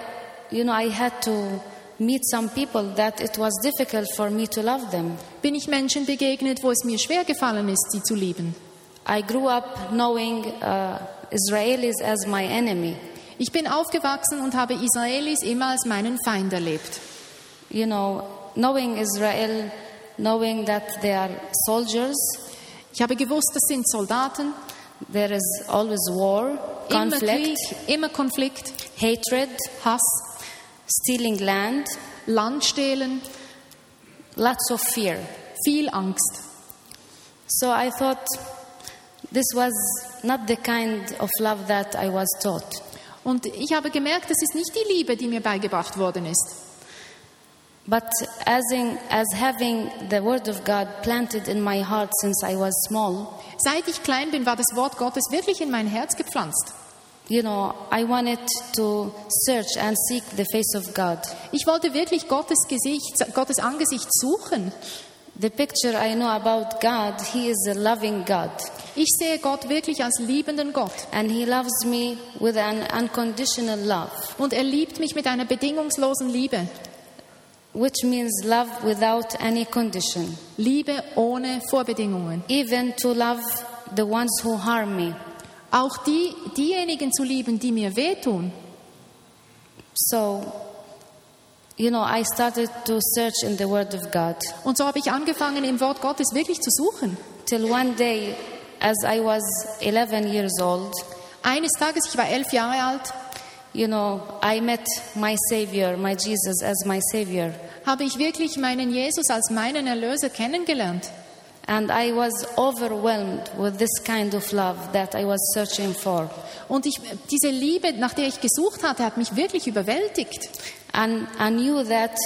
you know, I had to meet some people that it was difficult for me to love them. bin ich Menschen begegnet, wo es mir schwer gefallen ist, sie zu lieben. I grew up knowing uh, Israelis as my enemy. Ich bin aufgewachsen und habe Israelis immer als meinen Feind erlebt. You know, knowing Israel, knowing that they are soldiers, Ich habe gewusst, das sind Soldaten, there is always war, immer conflict, Krieg, immer Konflikt, hatred, Hass, stealing land, Land stehlen, lots of fear. viel Angst. So I thought this was not the kind of love that I was taught. Und ich habe gemerkt, das ist nicht die Liebe, die mir beigebracht worden ist. But as, in, as having the Word of God planted in my heart since I was small, Seit ich klein bin, war das Wort Gottes wirklich in mein Herz gepflanzt. you know, I wanted to search and seek the face of God. Ich wollte wirklich Gottes Gesicht, Gottes Angesicht suchen. The picture I know about God, He is a loving God. Ich sehe Gott wirklich als liebenden Gott. And He loves me with an unconditional love, Und er liebt mich mit einer bedingungslosen Liebe. which means love without any condition. Liebe ohne Vorbedingungen. Even to love the ones who harm me. Auch die, diejenigen zu lieben, die mir wehtun. So, you know, I started to search in the Word of God. Und so habe ich angefangen, im Wort Gottes wirklich zu suchen. Till one day, as I was 11 years old, Eines Tages, ich war elf Jahre alt, you know, I met my Savior, my Jesus, as my Savior. habe ich wirklich meinen Jesus als meinen Erlöser kennengelernt. And I was overwhelmed with this kind of love that I was searching for. Und ich, diese Liebe, nach der ich gesucht hatte, hat mich wirklich überwältigt. And I knew that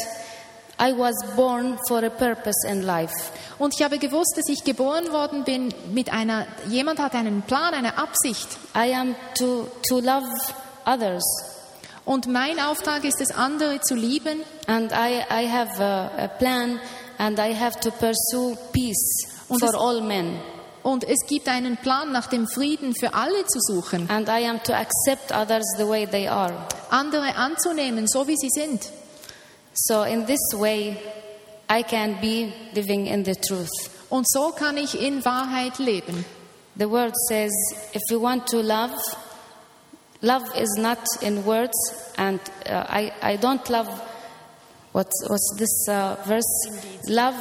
I was born for a purpose in life. Und ich habe gewusst, dass ich geboren worden bin mit einer, jemand hat einen Plan, eine Absicht. I am to, to love others. Und mein Auftrag ist es, andere zu lieben. And I, I have a, a plan and I have to pursue peace Und for all men. Und es gibt einen Plan, nach dem Frieden für alle zu suchen. And I am to accept others the way they are. Andere anzunehmen, so wie sie sind. So, in this way, I can be living in the truth. Und so kann ich in Wahrheit leben. The word says, if you want to love, love is not in words, and uh, I, I don't love. What's, what's this uh, verse? Love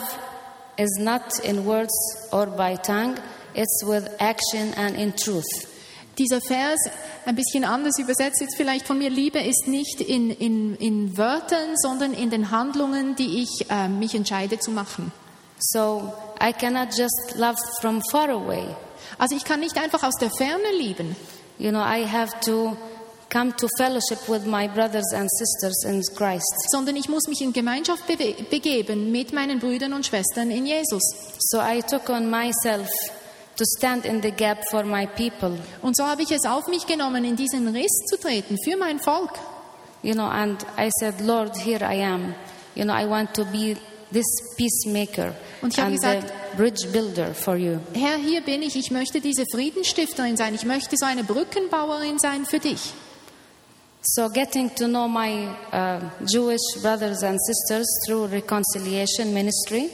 is not in words or by tongue, it's with action and in truth. Dieser Vers, ein bisschen anders übersetzt jetzt vielleicht von mir, Liebe ist nicht in, in, in Wörtern, sondern in den Handlungen, die ich äh, mich entscheide zu machen. So I cannot just love from far away. Also ich kann nicht einfach aus der Ferne lieben. You know, I have to come to fellowship with my brothers and sisters in Christ. sondern ich muss mich in Gemeinschaft begeben mit meinen Brüdern und Schwestern in Jesus. So I took on myself to stand in the gap for my people. Und so habe ich es auf mich genommen, in diesen Riss zu treten für mein Volk. You know, and I said, Lord, here I am. You know, I want to be this peacemaker Und ich habe and gesagt- the bridge builder for you. Herr, hier bin ich, ich möchte diese Friedensstifterin sein, ich möchte so eine Brückenbauerin sein für dich. So getting to know my uh, Jewish brothers and sisters through reconciliation ministry,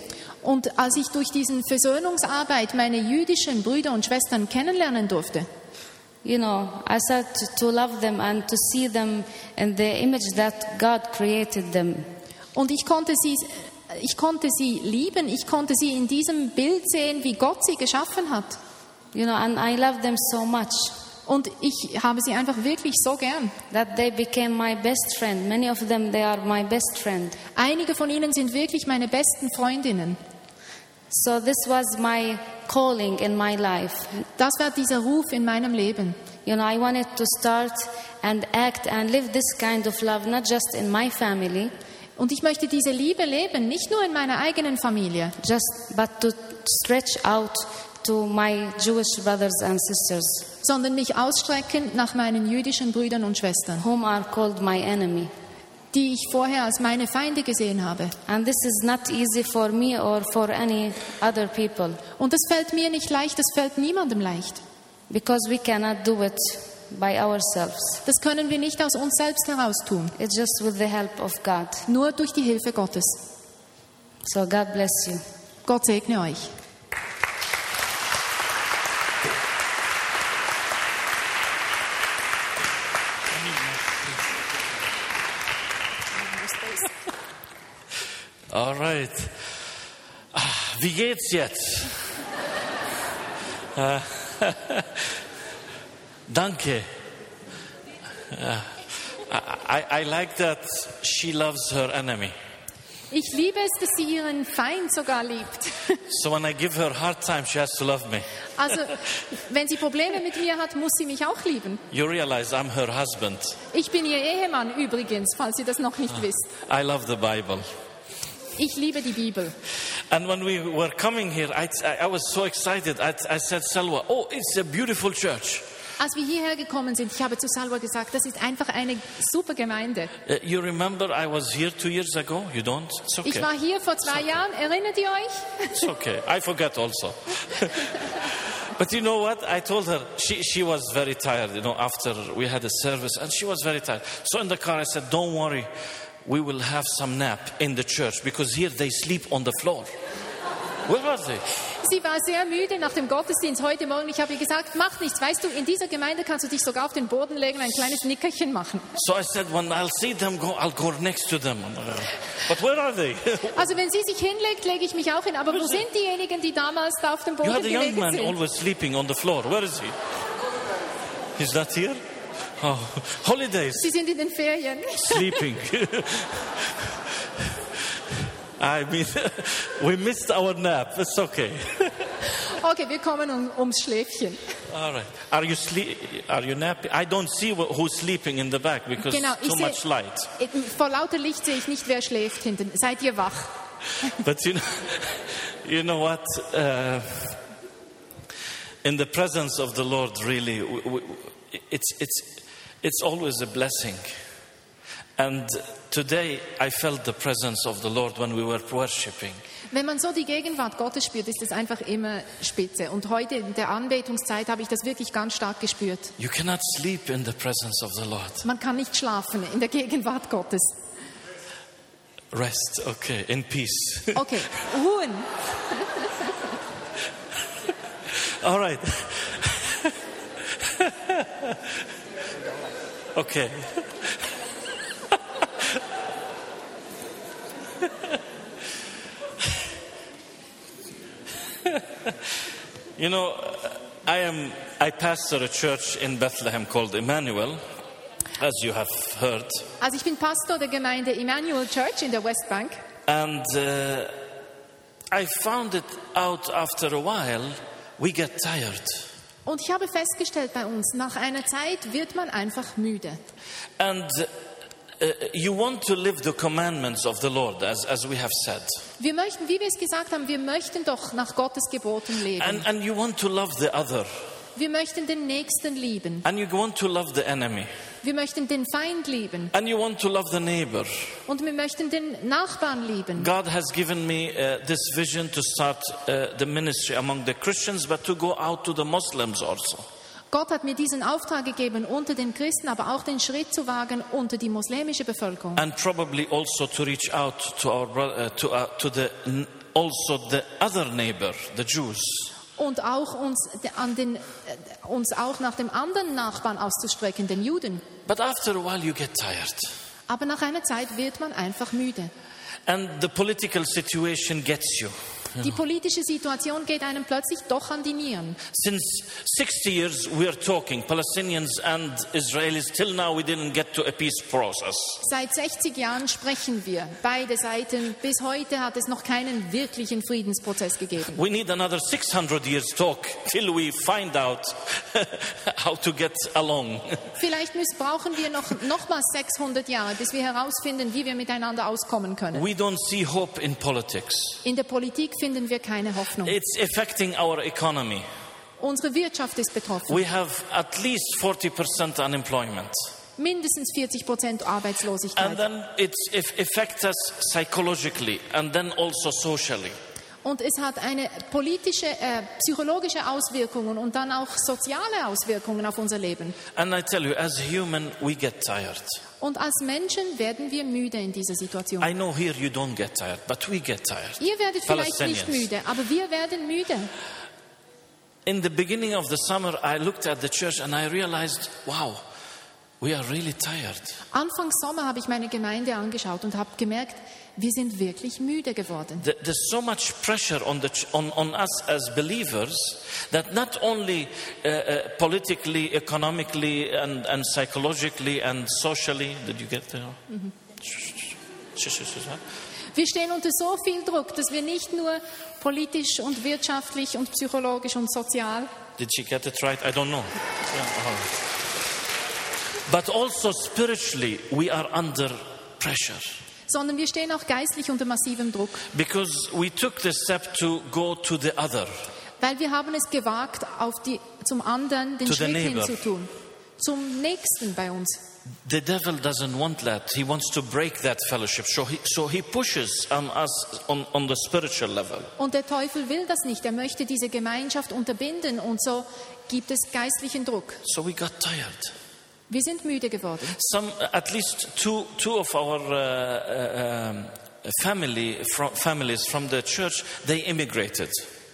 Und als ich durch diesen Versöhnungsarbeit meine jüdischen Brüder und Schwestern kennenlernen durfte, you know, I started to love them and to see them in the image that God created them. und ich konnte sie, ich konnte sie lieben, ich konnte sie in diesem Bild sehen, wie Gott sie geschaffen hat. You know, and I love them so much Und ich habe sie einfach wirklich so gern. that they became my best friend. Many of them, they are my best friend. Einige von ihnen sind wirklich meine besten Freundinnen. So this was my calling in my life. Das war dieser Ruf in meinem Leben. You know, I wanted to start and act and live this kind of love, not just in my family, Und ich möchte diese Liebe leben, nicht nur in meiner eigenen Familie, just but to stretch out to my Jewish brothers and sisters, sondern mich ausstrecken nach meinen jüdischen Brüdern und Schwestern, whom are called my enemy. die ich vorher als meine Feinde gesehen habe. And this is not easy for me or for any other people Und das fällt mir nicht leicht, das fällt niemandem leicht. because we cannot do it by ourselves. Das können wir nicht aus uns selbst heraus tun, It's just with the help of God. nur durch die Hilfe Gottes. So God bless you. Gott segne euch. Alright. Ah, Wie geht's jetzt? Äh, Danke. Ja. I, I like that she loves her enemy. Ich liebe es, dass sie ihren Feind sogar liebt. So when I give her hard time, she has to love me. Also, wenn sie Probleme mit mir hat, muss sie mich auch lieben. You realize I'm her husband. Ich bin ihr Ehemann übrigens, falls ihr das noch nicht wisst. I love the Bible. Ich liebe die Bibel. And when we were coming here, I, I, was so excited. I, I said, Salwa, oh, it's a beautiful church. Als wir hierher gekommen sind, ich habe zu Salwa gesagt, das ist einfach eine super Gemeinde. Uh, you remember I was here two years ago? You don't? It's okay. Ich war hier vor zwei Jahren, erinnert ihr euch? It's okay. I forget also. but you know what? I told her she, she was very tired, you know, after we had a service, and she was very tired. So in the car, I said, Don't worry, we will have some nap in the church because here they sleep on the floor. Where was they? Sie war sehr müde nach dem Gottesdienst heute Morgen. Ich habe ihr gesagt, mach nichts. Weißt du, in dieser Gemeinde kannst du dich sogar auf den Boden legen, ein kleines Nickerchen machen. So I said, When I'll see them go, I'll go next to them. But where are they? Also wenn sie sich hinlegt, lege ich mich auch hin. Aber wo sind diejenigen, die damals da auf dem you Boden had a young gelegen man sind? always sleeping on the floor. Where is he? He's not here? Oh, holidays. Sie sind in den Ferien. sleeping. I mean, we missed our nap. It's okay. Okay, wir kommen um, ums Schläfchen. All right. Are you sleep? Are you napping? I don't see who's sleeping in the back because Genau, too much light. vor lauter Licht sehe ich nicht, wer schläft hinten. Seid ihr wach? But you know, you know what? Uh, in the presence of the Lord, really, w- w- it's it's it's always a blessing. And today, I felt the presence of the Lord when we were worshiping. Wenn man so die Gegenwart Gottes spürt, ist es einfach immer spitze. Und heute in der Anbetungszeit habe ich das wirklich ganz stark gespürt. You cannot sleep in the presence of the Lord. Man kann nicht schlafen in der Gegenwart Gottes. Rest, okay, in peace. Okay, ruhen. All right. okay. you know, I am I pastor a church in Bethlehem called Emmanuel, as you have heard. Also ich bin Pastor der Gemeinde Emmanuel Church in der Westbank. And uh, I found it out after a while, we get tired. Und ich habe festgestellt bei uns, nach einer Zeit wird man einfach müde. And uh, you want to live the commandments of the Lord, as, as we have said. Wir möchten, wie wir es gesagt haben, wir möchten doch nach Gottes Geboten leben. And, and you want to love the other. Wir möchten den Nächsten lieben. And you want to love the enemy. Wir möchten den Feind lieben. And you want to love the neighbor. Und wir möchten den Nachbarn lieben. God has given me uh, this vision to start uh, the ministry among the Christians, but to go out to the Muslims also. Gott hat mir diesen Auftrag gegeben, unter den Christen, aber auch den Schritt zu wagen unter die muslimische Bevölkerung. And probably also to reach out to our bro- uh, to, uh, to the also the other neighbor, the Jews. Und auch uns, an den, äh, uns auch nach dem anderen Nachbarn auszustrecken, den Juden. But after a while, you get tired. Aber nach einer Zeit wird man einfach müde. And the political situation gets you. Die politische Situation geht einem plötzlich doch an die Nieren. Since 60 years we are talking, Palestinians and Israelis. Till now we didn't get to a peace process. Seit 60 Jahren sprechen wir, beide Seiten. Bis heute hat es noch keinen wirklichen Friedensprozess gegeben. We need another 600 years talk till we find out how to get along. Vielleicht müssen, brauchen wir noch nochmals 600 Jahre, bis wir herausfinden, wie wir miteinander auskommen können. We don't see hope in politics. In der Politik finden wir keine Hoffnung. It's affecting our economy. Unsere Wirtschaft ist betroffen. We have at least 40% unemployment. Mindestens 40 Prozent And Arbeitslosigkeit. then it it affects us psychologically and then also socially. Und es hat eine politische, äh, psychologische Auswirkungen und dann auch soziale Auswirkungen auf unser Leben. And I tell you, as human, we get tired. Und als Menschen werden wir müde in dieser Situation. I know here you don't get tired, but we get tired. Ihr werdet vielleicht nicht müde, aber wir werden müde. In the beginning of the summer, I looked at the church and I realized, wow, we are really tired. Anfang Sommer habe ich meine Gemeinde angeschaut und habe gemerkt, wir sind wirklich müde geworden. Th- There's so much pressure on, the on, on us as believers that not only uh, uh, politically, economically, and, and psychologically and socially, did you get sh- sh- Wir stehen unter so viel Druck, dass wir nicht nur politisch und wirtschaftlich und psychologisch und sozial, Did she get it right? I don't know. Right. But also spiritually, we are under pressure sondern wir stehen auch geistlich unter massivem Druck, because we took the step to go to the other. weil wir haben es gewagt, auf die, zum anderen den To Schritt hinzutun, zum Nächsten bei uns. The devil doesn't want that. He wants to break that fellowship. So he, so he pushes on us on, on the spiritual level. Und der Teufel will das nicht. Er möchte diese Gemeinschaft unterbinden und so gibt es geistlichen Druck. So we got tired. Wir sind müde geworden. Some, at least two, two of our uh, uh, family, from, families from the church, they immigrated.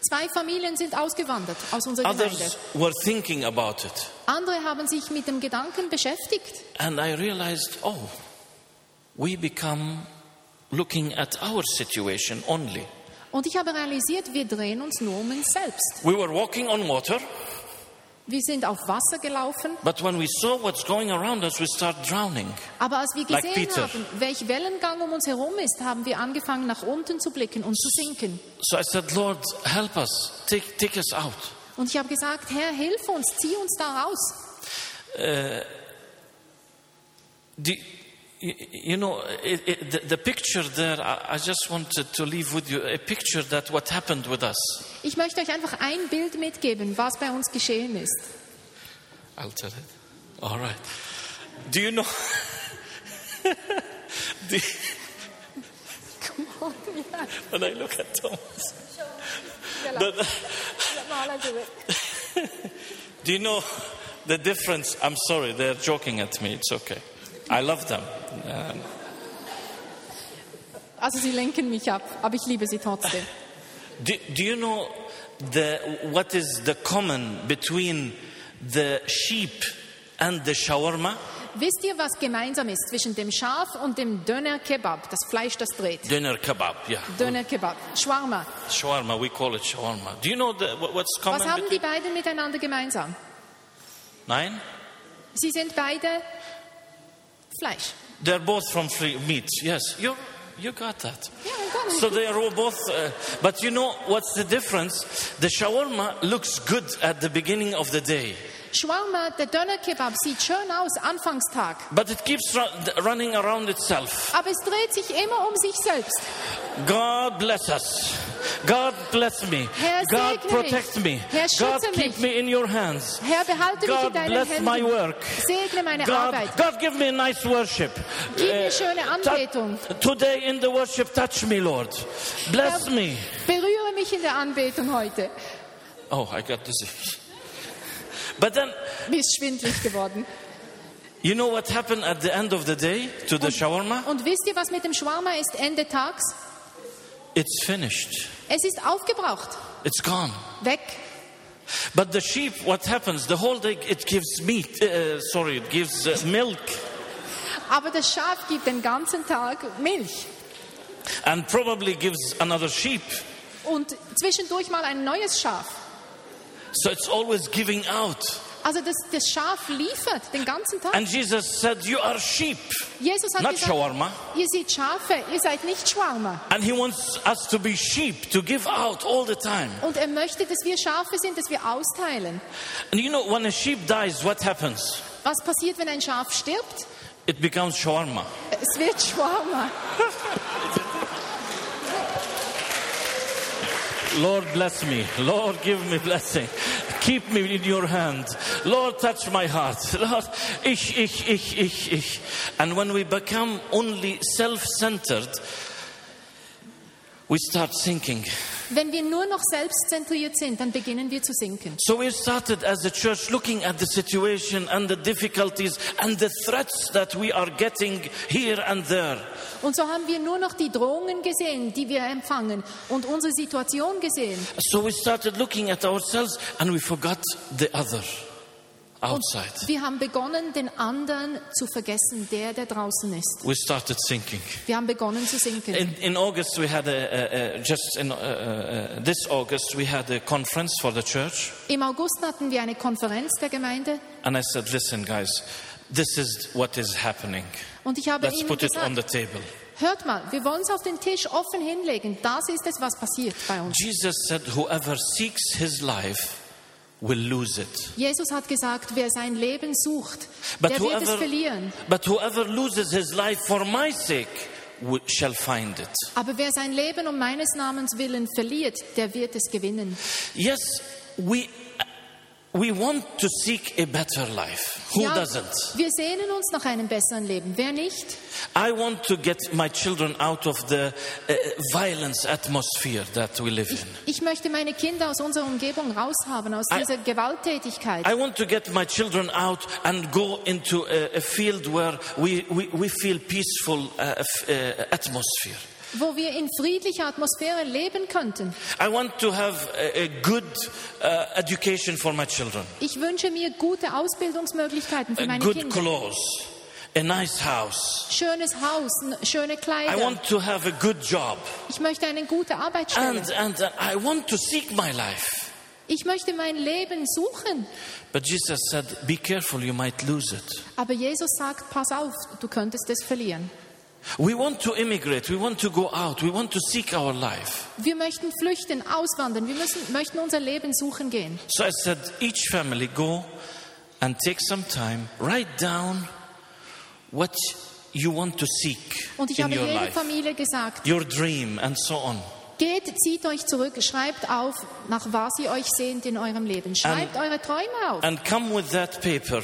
Zwei Familien sind ausgewandert aus unserer Gemeinde. Others were thinking about it. Andere haben sich mit dem Gedanken beschäftigt. And I realized, oh, we become looking at our situation only. Und ich habe realisiert, wir drehen uns nur um uns selbst. We were walking on water, Wir sind auf Wasser gelaufen, but when we saw what's going around us, we start drowning. aber als wir Like gesehen Peter. haben, welch Wellengang um uns herum ist, haben wir angefangen, nach unten zu blicken und zu sinken. So I said, Lord, help us, take, take us out. Und ich habe gesagt, Herr, hilf uns, zieh uns da raus. Do, you, you know, it, it, the, the picture there, I, I just wanted to leave with you a picture that what happened with us. Ich möchte euch einfach ein Bild mitgeben, was bei uns geschehen ist. I'll tell it. All right. Do you know? do, when I look at Thomas, but, do you know the difference? I'm sorry, they're joking at me. It's okay. I love them. Also sie lenken mich ab, aber ich liebe sie trotzdem. do, do you know the, what is the common between the sheep and the shawarma? Wisst ihr, was gemeinsam ist zwischen dem Schaf und dem Döner Kebab, das Fleisch, das dreht? Dinner kebab, yeah. Döner Kebab, Shawarma. Shawarma, we call it shawarma. Do you know the, what- what's common? Was haben die beiden miteinander gemeinsam? Nine? Sie sind beide Fleisch. They're both from free meat. Yes, you you got that. Ja, ich kann So they are all both. Uh, but you know what's the difference? The shawarma looks good at the beginning of the day, Shawarma, der Döner Kebab, sieht schön aus, Anfangstag. but it keeps ru- running around itself. Aber es dreht sich immer um sich selbst. God bless us. God bless me. Herr, God protect mich. me. Herr, God keep mich. me in your hands. Herr, behalte mich in God deinen bless my Händen. work. Segne meine God, Arbeit. God give me a nice worship. Gib mir Uh, schöne Anbetung. today in the worship, touch me, Lord. Bless Herr, me. Berühre mich in der Anbetung heute. Oh, I got dizzy. But then, Mir ist schwindlig geworden. you know what happened at the end of the day to the shawarma? Und wisst ihr, was mit dem Shawarma ist Ende Tags? It's finished. Es ist aufgebraucht. It's gone. Weg. But the sheep, what happens? The whole day it gives meat. Uh, sorry, it gives uh, milk, Aber das Schaf gibt den ganzen Tag Milch. and probably gives another sheep. und zwischendurch mal ein neues Schaf. So it's always giving out. Also das, das Schaf liefert den ganzen Tag. And Jesus said, You are sheep, Jesus hat not gesagt, shawarma. ihr seid Schafe, ihr seid nicht Schwarmer. And He wants us to be sheep, to give out all the time. Und er möchte, dass wir Schafe sind, dass wir austeilen. And you know, when a sheep dies, what happens? Was passiert, wenn ein Schaf stirbt? It becomes shawarma. Es wird Schwarmer. Lord, bless me. Lord, give me blessing. Keep me in your hand. Lord, touch my heart. Lord, ich, ich, ich, ich, ich. And when we become only self centered, we start thinking. Wenn wir nur noch selbstzentriert sind, dann beginnen wir zu sinken. So we started as a church looking at the situation and the difficulties and the threats that we are getting here and there. Und so haben wir nur noch die Drohungen gesehen, die wir empfangen und unsere Situation gesehen. So we started looking at ourselves and we forgot the other Und outside. wir haben begonnen, den anderen zu vergessen, der, der draußen ist. We started thinking. Wir haben begonnen zu sinken. In, in August, we had a, a, a just in uh, uh, uh, this August, we had a conference for the church, Im August hatten wir eine Konferenz der Gemeinde and I said, "Listen, guys, this is what is happening. und ich habe Let's ihnen put it on gesagt, the table." hört mal, wir wollen es auf den Tisch offen hinlegen. Das ist es, was passiert bei uns. Jesus said, "Whoever seeks his life will lose it, Jesus hat gesagt, wer sein Leben sucht, But der wird es whoever- verlieren. but whoever loses his life for my sake shall find it." Aber wer sein Leben um meines Namens willen verliert, der wird es gewinnen. Yes, we we want to seek a better life. Who Ja, doesn't? Wir sehnen uns nach einem besseren Leben. Wer nicht? I want to get my children out of the uh, violence atmosphere that we live in. Ich möchte meine Kinder aus unserer Umgebung raushaben, aus I- dieser Gewalttätigkeit. I want to get my children out and go into a, a field where we, we, we feel peaceful uh, uh, atmosphere. Wo wir in friedlicher Atmosphäre leben könnten. I want to have a, a good uh, education for my children, Ich wünsche mir gute Ausbildungsmöglichkeiten für meine good Kinder. clothes, a nice house. Schönes Haus, schöne I Kleider. want to have a good job. Ich möchte eine gute Arbeitsstelle. And, and uh, I want to seek my life. Ich möchte mein Leben suchen. But Jesus said, Be careful, you might lose it. Aber Jesus sagt, pass auf, du könntest es verlieren. We want to immigrate, we want to go out, we want to seek our life. Wir möchten flüchten, auswandern. Wir müssen, möchten unser Leben suchen gehen. So I said, Each family go and take some time, write down what you want to seek Und ich in habe your jeder life, Familie gesagt, your dream, and so on. geht, zieht euch zurück, schreibt auf, nach was ihr euch sehnt in eurem Leben. Schreibt eure Träume auf. And come with that paper.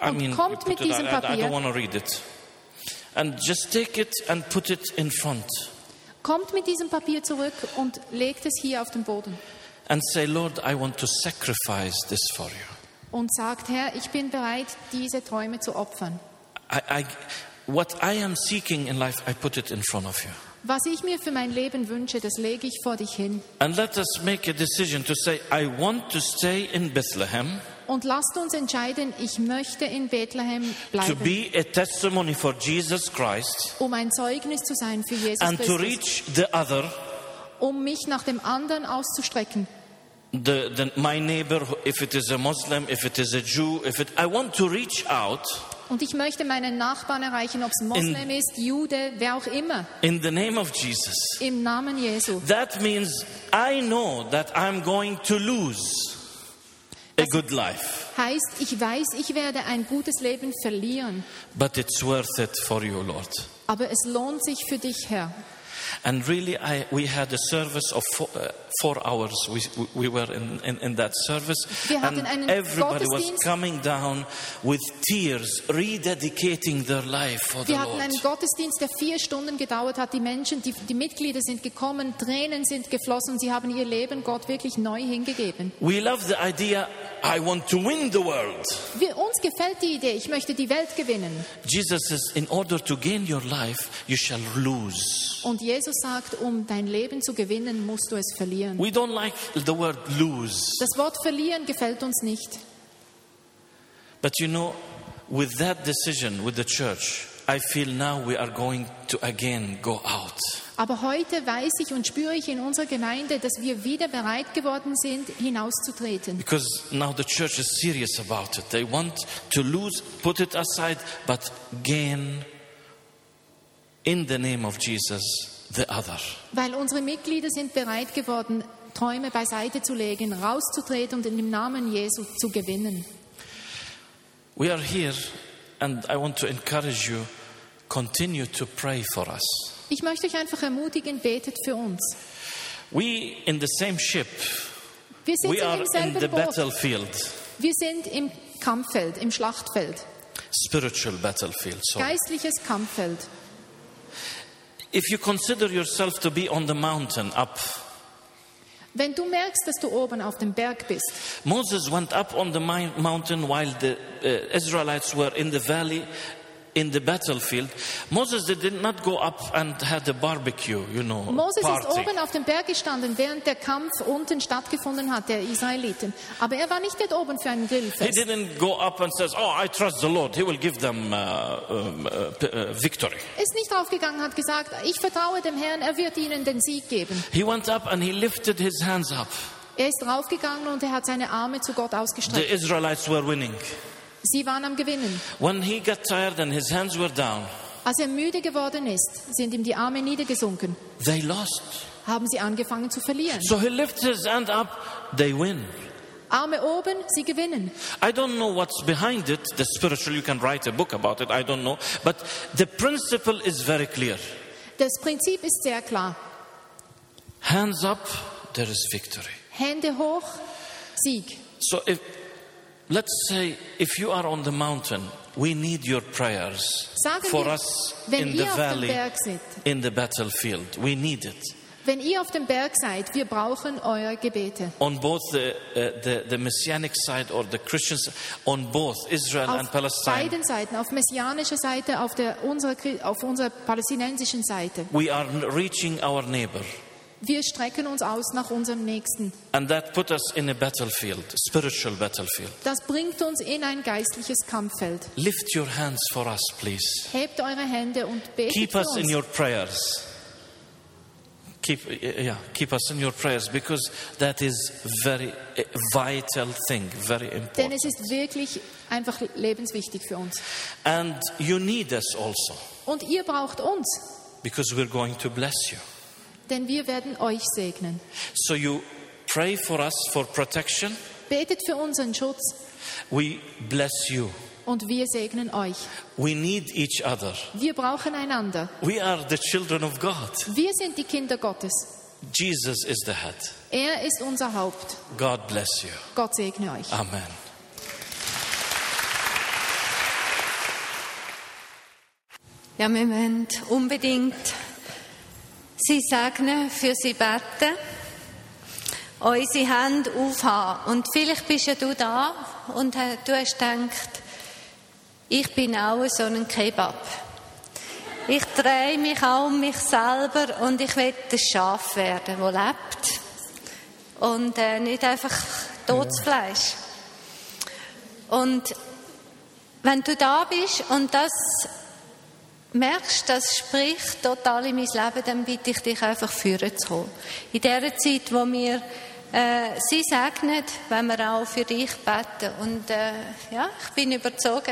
I Und mean, kommt mit it- diesem I, I Papier. don't want to read it. And just take it and put it in front Kommt mit diesem Papier zurück und legt es hier auf den Boden. and say, Lord, I want to sacrifice this for you. Und sagt, Herr, ich bin bereit, diese Träume zu opfern. I, I, what I am seeking in life, I put it in front of you. Was ich mir für mein Leben wünsche, das lege ich vor dich hin. And let us make a decision to say, I want to stay in Bethlehem Und lasst uns entscheiden, ich möchte in Bethlehem to bleiben, be a testimony for Jesus Christ um ein Zeugnis zu sein für Jesus and to Christus, reach the other, um mich nach dem anderen auszustrecken. the, the, my neighbor, if it is a Muslim, if it is a Jew, if it, I want to reach out Und ich möchte meinen Nachbarn erreichen, ob es Moslem ist, Jude, wer auch immer, in the name of Jesus. im Namen Jesu. That means I know that I'm going to lose a good life, Heißt, ich weiß, ich werde ein gutes Leben verlieren, but it's worth it for you, Lord. aber es lohnt sich für dich, Herr. And really, I, we had a service of four, uh, four hours. We, we were in, in, in that service. Wir hatten And einen everybody was Gottesdienst. coming down with tears, rededicating their life for the Wir hatten Lord. einen Gottesdienst, der vier Stunden gedauert hat. Die Menschen, die, die Mitglieder sind gekommen, Tränen sind geflossen. Sie haben ihr Leben Gott wirklich neu hingegeben. We love the idea, I want to win the world. Wir, uns gefällt die Idee, ich möchte die Welt gewinnen. Jesus says, in order to gain your life, you shall lose. Und Jesus sagt, um dein Leben zu gewinnen, musst du es verlieren. We don't like the word lose. Das Wort verlieren gefällt uns nicht. But you know, with that decision with the church, I feel now we are going to again go out. Aber heute weiß ich und spüre ich in unserer Gemeinde, dass wir wieder bereit geworden sind, hinauszutreten. Because now the church is serious about it. They want to lose, put it aside, but gain in the name of Jesus the other. Weil unsere Mitglieder sind bereit geworden, Träume beiseite zu legen, rauszutreten und in dem Namen Jesu zu gewinnen. We are here, and I want to encourage you continue to pray for us. Ich möchte euch einfach ermutigen, betet für uns. We in the same ship, Wir sind we are im in the Boot. battlefield, Wir sind im Kampffeld, im Schlachtfeld. spiritual battlefield. Sorry. Geistliches Kampffeld. If you consider yourself to be on the mountain up, Wenn du merkst, dass du oben auf dem Berg bist, Moses went up on the mountain while the uh, Israelites were in the valley in the battlefield. Moses did not go up and had a barbecue, you know, Moses ist party. oben auf dem Berg gestanden, während der Kampf unten stattgefunden hat, der Israeliten. Aber er war nicht dort oben für ein He Grillfest. didn't go up and says, "Oh, I trust the Lord; He will give them uh, uh, uh, victory." Ist nicht draufgegangen, hat gesagt, ich vertraue dem Herrn, er wird ihnen den Sieg geben. He went up and he lifted his hands up. Er ist draufgegangen und er hat seine Arme zu Gott The ausgestreckt. Israelites were winning. Sie waren am Gewinnen. When he got tired and his hands were down, Als er müde geworden ist, sind ihm die Arme niedergesunken, they lost. haben sie angefangen zu verlieren. So he lifted his hand up; they win. Arme oben, sie gewinnen. I don't know what's behind it, the spiritual, you can write a book about it, I don't know. But the principle is very clear. Das Prinzip ist sehr klar. Hands up, there is victory. Hände hoch, Sieg. So if, let's say if you are on the mountain, we need your prayers Sagen for wir, us in the auf valley, seid, in the battlefield. We need it. wenn ihr auf dem Berg seid, wir brauchen eure Gebete. On both the, uh, the, the messianic side or the Christians, on both Israel and Auf Palestine, beiden Seiten, auf messianischer Seite, auf, der, unserer, auf unserer palästinensischen Seite. we are reaching our neighbor. Wir strecken uns aus nach unserem Nächsten. And that put us in a battlefield, spiritual battlefield. Das bringt uns in ein geistliches Kampffeld. Lift your hands for us, please. Hebt eure Hände und betet Keep us in your prayers. Keep, yeah, keep us in your prayers because that is very a vital thing, very Denn important. es ist wirklich einfach lebenswichtig für uns. And you need us also Und ihr braucht uns, because we're going to bless you. Denn wir werden euch segnen. So you pray for us for protection. Betet für unseren Schutz We bless you. und wir segnen euch. We need each other. Wir brauchen einander. We are the children of God. Wir sind die Kinder Gottes. Jesus is the head. Er ist unser Haupt. God bless you. Gott segne euch. Amen. Ja, wir wollen unbedingt sie segnen, für sie beten, unsere Hände aufhaben. Und vielleicht bist ja du da und du hast gedacht, ich bin auch so ein Kebab. Ich drehe mich auch um mich selber und ich will das Schaf werden, das lebt. Und äh, nicht einfach totes Fleisch. Und wenn du da bist und das merkst, das spricht total in mein Leben, dann bitte ich dich einfach führen zu kommen. In der Zeit, wo wir äh, sie segnen, wenn wir auch für dich beten. Und äh, ja, ich bin überzeugt,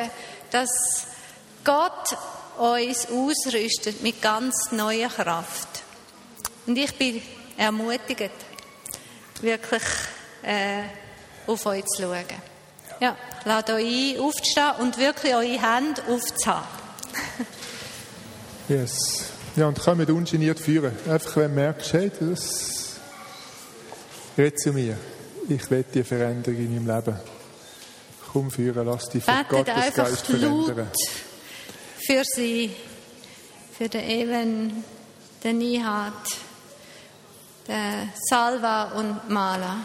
dass Gott uns ausrüstet mit ganz neuer Kraft. Und ich bin ermutigt, wirklich äh, auf euch zu schauen. Ja, lasst euch ein, aufzustehen und wirklich eure Hände aufzuhaben. Yes. Ja, und kommt ungeniert führen. Einfach, wenn du merkst, hey, das red zu mir. Ich will die Veränderung in meinem Leben. Komm führen, lass dich von Gottes Geist verändern. für sie, für den Even, den Nihat, den Salva und Mala.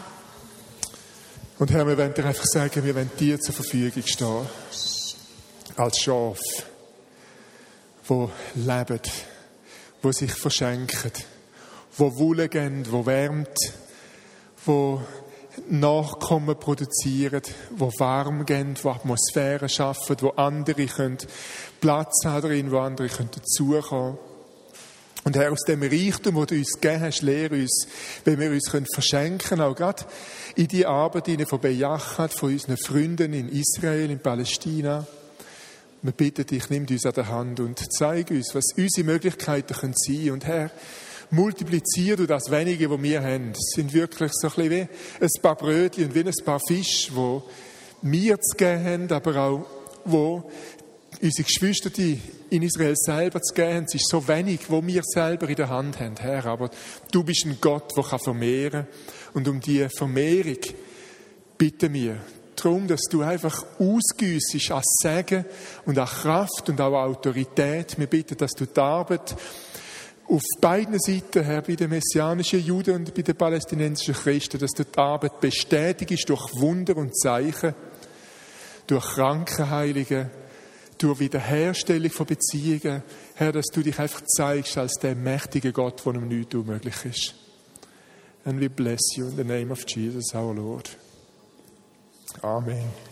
Und Herr, wir wollen dir einfach sagen, wir wollen dir zur Verfügung stehen. Als Schaf, wo leben, wo sich verschenken, wo Wohle geben, wo wärmt, wo Nachkommen produzieren, wo warm gehen, wo Atmosphäre schaffen, wo andere können Platz haben drin, wo andere können dazukommen. Und Herr, aus dem Reichtum, wo du uns gegeben hast, lehre uns, wenn wir uns können verschenken, auch gerade in die Arbeit von Bejachat, von unseren Freunden in Israel, in Palästina. Wir bitten dich, nimm uns an der Hand und zeig uns, was unsere Möglichkeiten können sein. Und Herr, multiplizier du das Wenige, was wir haben. Es sind wirklich so ein bisschen wie ein paar Brötchen und wie ein paar Fische, wo wir zu geben haben, aber auch wo unsere Geschwister in Israel selber zu geben haben. Es ist so wenig, wo wir selber in der Hand haben, Herr. Aber du bist ein Gott, der vermehren kann. Und um diese Vermehrung bitten wir darum, dass du einfach ausgüssest als Segen und an Kraft und auch Autorität. Wir bitten, dass du die Arbeit auf beiden Seiten, Herr, bei den messianischen Juden und bei den palästinensischen Christen, dass du die Arbeit bestätigst durch Wunder und Zeichen, durch Krankenheiligen, durch Wiederherstellung von Beziehungen. Herr, dass du dich einfach zeigst als der mächtige Gott, von dem nichts unmöglich ist. And we bless you in the name of Jesus, our Lord. Amen.